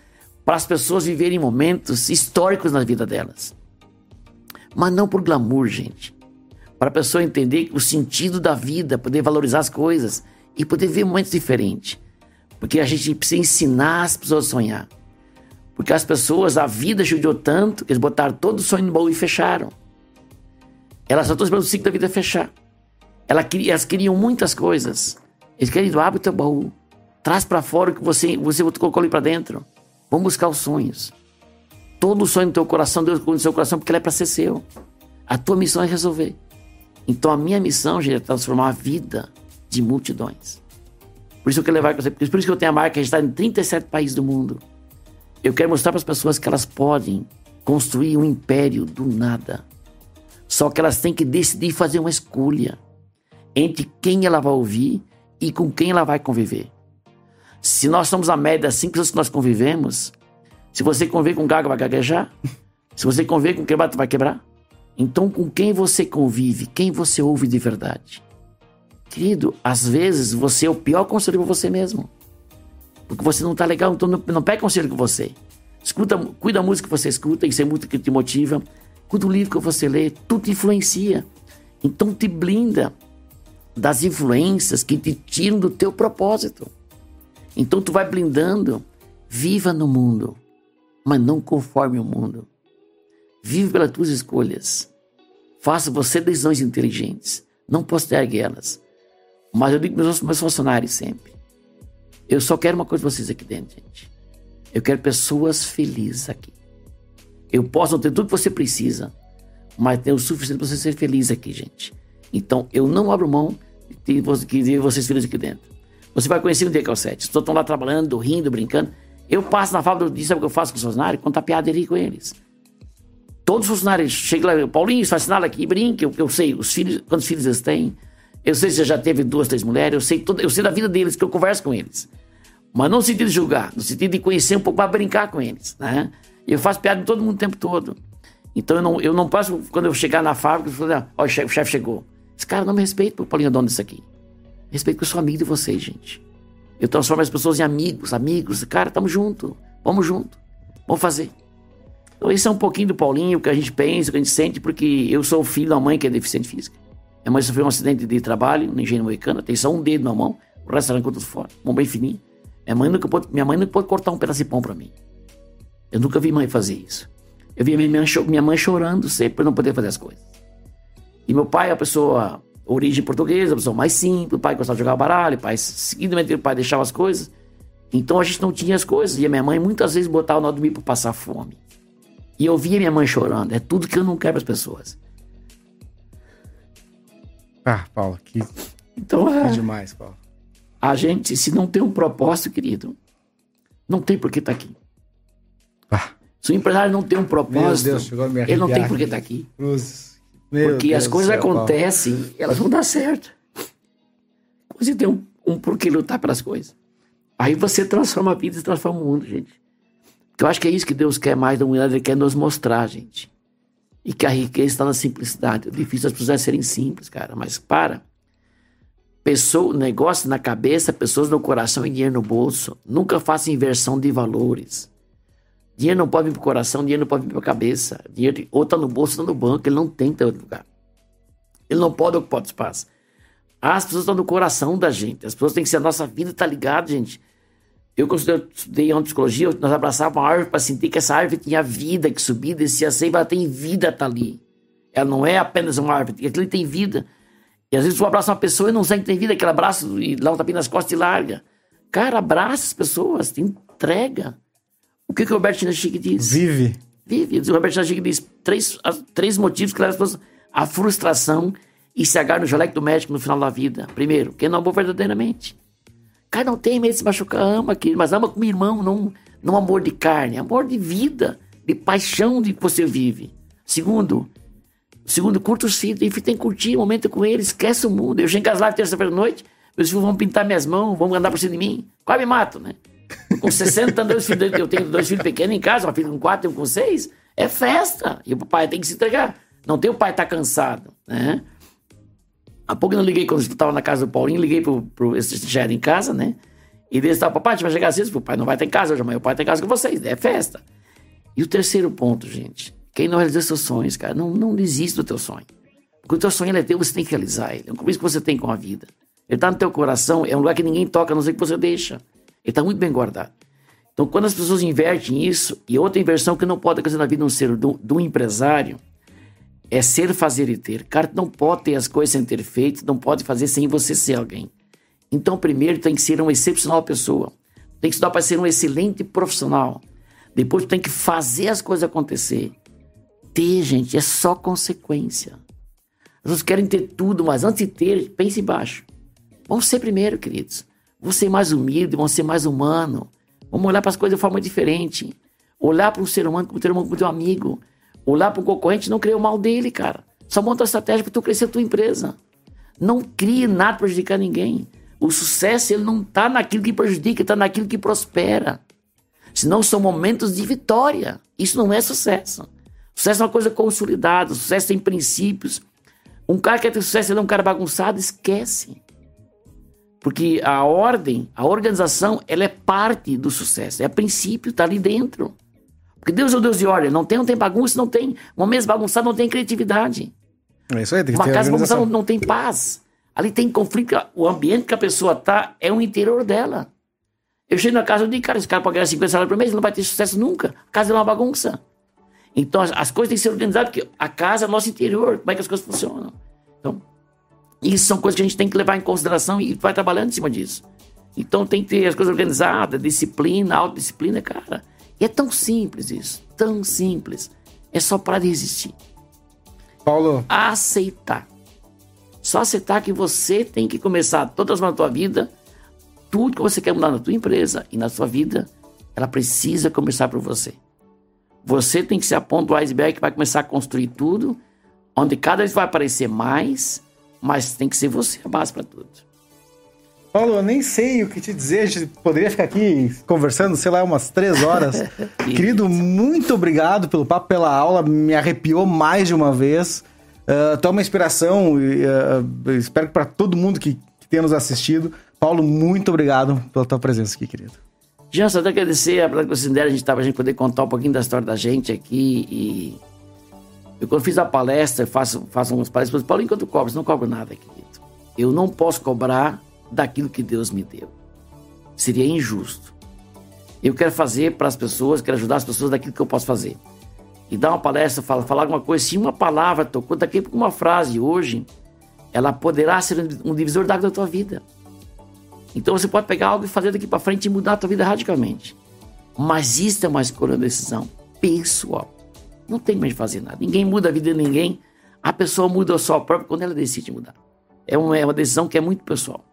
para as pessoas viverem momentos históricos na vida delas. Mas não por glamour, gente. Para a pessoa entender o sentido da vida, poder valorizar as coisas e poder ver momentos diferentes. Porque a gente precisa ensinar as pessoas a sonhar. Porque as pessoas, a vida judiou tanto eles botaram todo o sonho no baú e fecharam. Elas só estão esperando o ciclo da vida fechar. Elas queriam muitas coisas. Eles queriam, abre o teu baú. Traz para fora o que você, você colocou ali para dentro. Vamos buscar os sonhos. Todo o sonho no teu coração, Deus colocou no seu coração porque ele é para ser seu. A tua missão é resolver. Então a minha missão, gente, é transformar a vida de multidões. Por isso eu quero levar com você. Por isso que eu tenho a marca está em 37 países do mundo. Eu quero mostrar para as pessoas que elas podem construir um império do nada. Só que elas têm que decidir fazer uma escolha entre quem ela vai ouvir e com quem ela vai conviver. Se nós somos a média das cinco pessoas que nós convivemos, Se você conviver com gaga, vai gaguejar. Se você conviver com quebrado, vai quebrar. Então, com quem você convive? Quem você ouve de verdade? Querido, às vezes você é o pior conselho para você mesmo. Porque você não está legal, então não, não pega conselho com você. Escuta, cuida da música que você escuta, isso é muito que te motiva. Cuida do livro que você lê, tudo te influencia. Então te blinda das influências que te tiram do teu propósito. Então tu vai blindando. Viva no mundo, mas não conforme o mundo. Vive pelas tuas escolhas. Faça você decisões inteligentes. Não postergue elas. Mas eu digo para os meus funcionários sempre: eu só quero uma coisa de vocês aqui dentro, gente. Eu quero pessoas felizes aqui. Eu posso não ter tudo que você precisa, mas ter o suficiente para você ser feliz aqui, gente. Então, eu não abro mão de vocês felizes aqui dentro. Você vai conhecer o dia que é o 7. Estão lá trabalhando, rindo, brincando. Eu passo na fábrica sabe o que eu faço com os funcionários? Contar piada ali com eles. Todos os funcionários chegam lá, Paulinho, faz sinal aqui, brinque. Eu, eu sei os filhos, quantos filhos eles têm. Eu sei se já teve duas, três mulheres. Eu sei, eu sei da vida deles, que eu converso com eles. Mas não no sentido de julgar, no sentido de conhecer um pouco para brincar com eles, né? Eu faço piada com todo mundo o tempo todo. Então eu não, eu não posso, quando eu chegar na fábrica, falar, ó, o chefe, o chefe chegou. Esse cara não me respeita, Paulinho é dono disso aqui. Respeito que eu sou amigo de vocês, gente. Eu transformo as pessoas em amigos, amigos. Cara, tamo junto. Vamos junto. Vamos fazer. Então, esse é um pouquinho do Paulinho, o que a gente pensa, o que a gente sente, porque eu sou filho da mãe que é deficiente física. Minha mãe sofreu um acidente de trabalho no engenho americano, tem só um dedo na mão, o resto arrancou tudo fora. Mão bem fininha. Minha mãe nunca pôde, minha mãe nunca pôde cortar um pedaço de pão para mim. Eu nunca vi mãe fazer isso. Eu vi minha minha mãe chorando sempre por não poder fazer as coisas. E meu pai é a pessoa, origem portuguesa, a pessoa mais simples, o pai gostava de jogar baralho, o pai, seguidamente o pai deixava as coisas. Então a gente não tinha as coisas. E a minha mãe muitas vezes botava nós dormir para passar fome. E eu via minha mãe chorando. É tudo que eu não quero para as pessoas. Ah, Paulo, que. Então é. demais, Paulo. A gente, se não tem um propósito, querido, não tem por que estar tá aqui. Ah. Se o empresário não tem um propósito, Deus, ele não tem por que estar tá aqui. Cruzes. Porque Deus as coisas céu, acontecem, Paulo. elas vão dar certo. Você tem um, um porquê lutar pelas coisas. Aí você transforma a vida e transforma o mundo, gente. Porque eu acho que é isso que Deus quer mais da humanidade, Ele quer nos mostrar, gente. E que a riqueza está na simplicidade. É difícil as pessoas serem simples, cara. Mas para pessoa, negócio na cabeça, pessoas no coração e dinheiro no bolso. Nunca faça inversão de valores. Dinheiro não pode vir para o coração, dinheiro não pode vir para a cabeça. Dinheiro ou está no bolso ou está no banco, ele não tem que outro lugar. Ele não pode ocupar espaço. As pessoas estão no coração da gente. As pessoas têm que ser a nossa vida, está ligada, gente. Eu, quando eu estudei em psicologia, nós abraçávamos uma árvore para sentir que essa árvore tinha vida, que subia, descia sempre, ela tem vida, tá ali. Ela não é apenas uma árvore, aquilo tem vida. E às vezes tu abraça uma pessoa e não sabe que tem vida, aquele abraço e dá um tapinha nas costas e larga. Cara, abraça as pessoas, te entrega. O que, que o Roberto Chinachique diz? Vive. Vive. O Roberto Chinachique diz três, três motivos que levam as pessoas à frustração e se agarram no jaleco do médico no final da vida. Primeiro, quem não amou verdadeiramente. Cara, não tem medo de se machucar, ama aqui, mas ama como irmão, não, não amor de carne, amor de vida, de paixão de que você vive. Segundo, Segundo, curta os filhos, tem que curtir o momento com eles, esquece o mundo. Eu chego em casa lá terça-feira à noite, meus filhos vão pintar minhas mãos, vão andar por cima de mim, quase me mato, né? Com 60 anos, eu tenho dois filhos pequenos em casa, uma filha com quatro, um com seis, é festa. E o pai tem que se entregar. Não tem o pai estar tá cansado, né? Há pouco eu não liguei quando eu estava na casa do Paulinho, liguei pro, pro já era em casa, né? E ele estava, papai, a vai chegar cedo, o pai não vai estar em casa hoje, amanhã o pai está em casa com vocês, é festa. E o terceiro ponto, gente, quem não realiza seus sonhos, cara, não, não desista do teu sonho. Porque o teu sonho é teu, você tem que realizar ele. É um compromisso que você tem com a vida. Ele está no teu coração, é um lugar que ninguém toca, a não ser que você deixa. Ele está muito bem guardado. Então, quando as pessoas invertem isso, e outra inversão que não pode acontecer na vida de um ser, do, do empresário, é ser, fazer e ter. Cara, não pode ter as coisas sem ter feito, não pode fazer sem você ser alguém. Então, primeiro, tem que ser uma excepcional pessoa. Tem que estudar para ser um excelente profissional. Depois, tem que fazer as coisas acontecer ter, gente, é só consequência. As pessoas querem ter tudo, mas antes de ter, pense embaixo. Vamos ser primeiro, queridos. Vamos ser mais humilde, vamos ser mais humano. Vamos olhar para as coisas de forma diferente. Olhar para um ser humano como um amigo. Olhar para o concorrente não criar o mal dele, cara. Só monta a estratégia para tu crescer a tua empresa. Não crie nada para prejudicar ninguém. O sucesso ele não está naquilo que prejudica, está naquilo que prospera. Senão são momentos de vitória. Isso não é sucesso. Sucesso é uma coisa consolidada, sucesso tem princípios. Um cara que quer ter sucesso, ele é um cara bagunçado, esquece. Porque a ordem, a organização, ela é parte do sucesso. É princípio, tá ali dentro. Porque Deus é o Deus de ordem. Não tem, não tem bagunça, não tem. Uma mesa bagunçada não tem criatividade. É isso aí, tem que Uma casa bagunçada não, não tem paz. Ali tem conflito. O ambiente que a pessoa tá é o interior dela. Eu chego na casa e digo, cara, esse cara pode ganhar 50 salários por mês, ele não vai ter sucesso nunca. A casa é uma bagunça. Então as, as coisas têm que ser organizadas, porque a casa é nosso interior, como é que as coisas funcionam. Então, isso são coisas que a gente tem que levar em consideração e vai trabalhando em cima disso. Então tem que ter as coisas organizadas, disciplina, autodisciplina, cara. E é tão simples isso, tão simples. É só parar de resistir. Paulo. Aceitar. Só aceitar que você tem que começar todas na tua vida, tudo que você quer mudar na tua empresa e na sua vida, ela precisa começar por você. Você tem que ser a ponta do iceberg que vai começar a construir tudo, onde cada vez vai aparecer mais mas tem que ser você a base para tudo. Paulo, eu nem sei o que te dizer. A gente poderia ficar aqui conversando, sei lá, umas três horas. <laughs> Querido, muito obrigado pelo papo, pela aula. Me arrepiou mais de uma vez. Uh, tu é uma inspiração. Uh, espero que para todo mundo que, que tenha nos assistido. Paulo, muito obrigado pela tua presença aqui, querido. Jean, só até agradecer a que vocês deram a gente, a gente poder contar um pouquinho da história da gente aqui e eu, quando fiz a palestra, faço, faço umas palestras, Paulo, quanto cobras? Não cobro nada, querido. Eu não posso cobrar daquilo que Deus me deu. Seria injusto. Eu quero fazer para as pessoas, quero ajudar as pessoas daquilo que eu posso fazer. E dar uma palestra, falar, falar alguma coisa, se uma palavra tocou, daqui a uma frase hoje, ela poderá ser um divisor d'água da tua vida. Então você pode pegar algo e fazer daqui para frente e mudar a tua vida radicalmente. Mas isso é uma escolha, uma decisão pessoal. Não tem mais de fazer nada. Ninguém muda a vida de ninguém. A pessoa muda sua própria quando ela decide mudar. É uma, é uma decisão que é muito pessoal.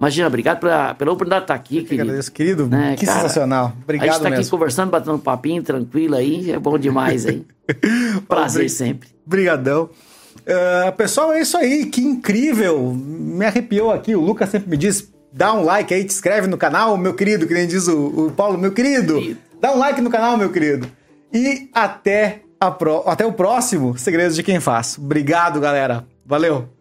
Imagina, obrigado pela, pela oportunidade de estar aqui, querido. Agradeço, querido. Né? Que Cara, sensacional. Obrigado A gente está aqui conversando, batendo um papinho tranquilo aí. É bom demais aí. <laughs> Prazer sempre. Obrigadão. Uh, pessoal, é isso aí. Que incrível. Me arrepiou aqui. O Lucas sempre me diz, dá um like aí, te inscreve no canal, meu querido, que nem diz o, o Paulo, meu querido. querido. Dá um like no canal, meu querido. E até Pro... Até o próximo Segredos de Quem Faz. Obrigado, galera. Valeu!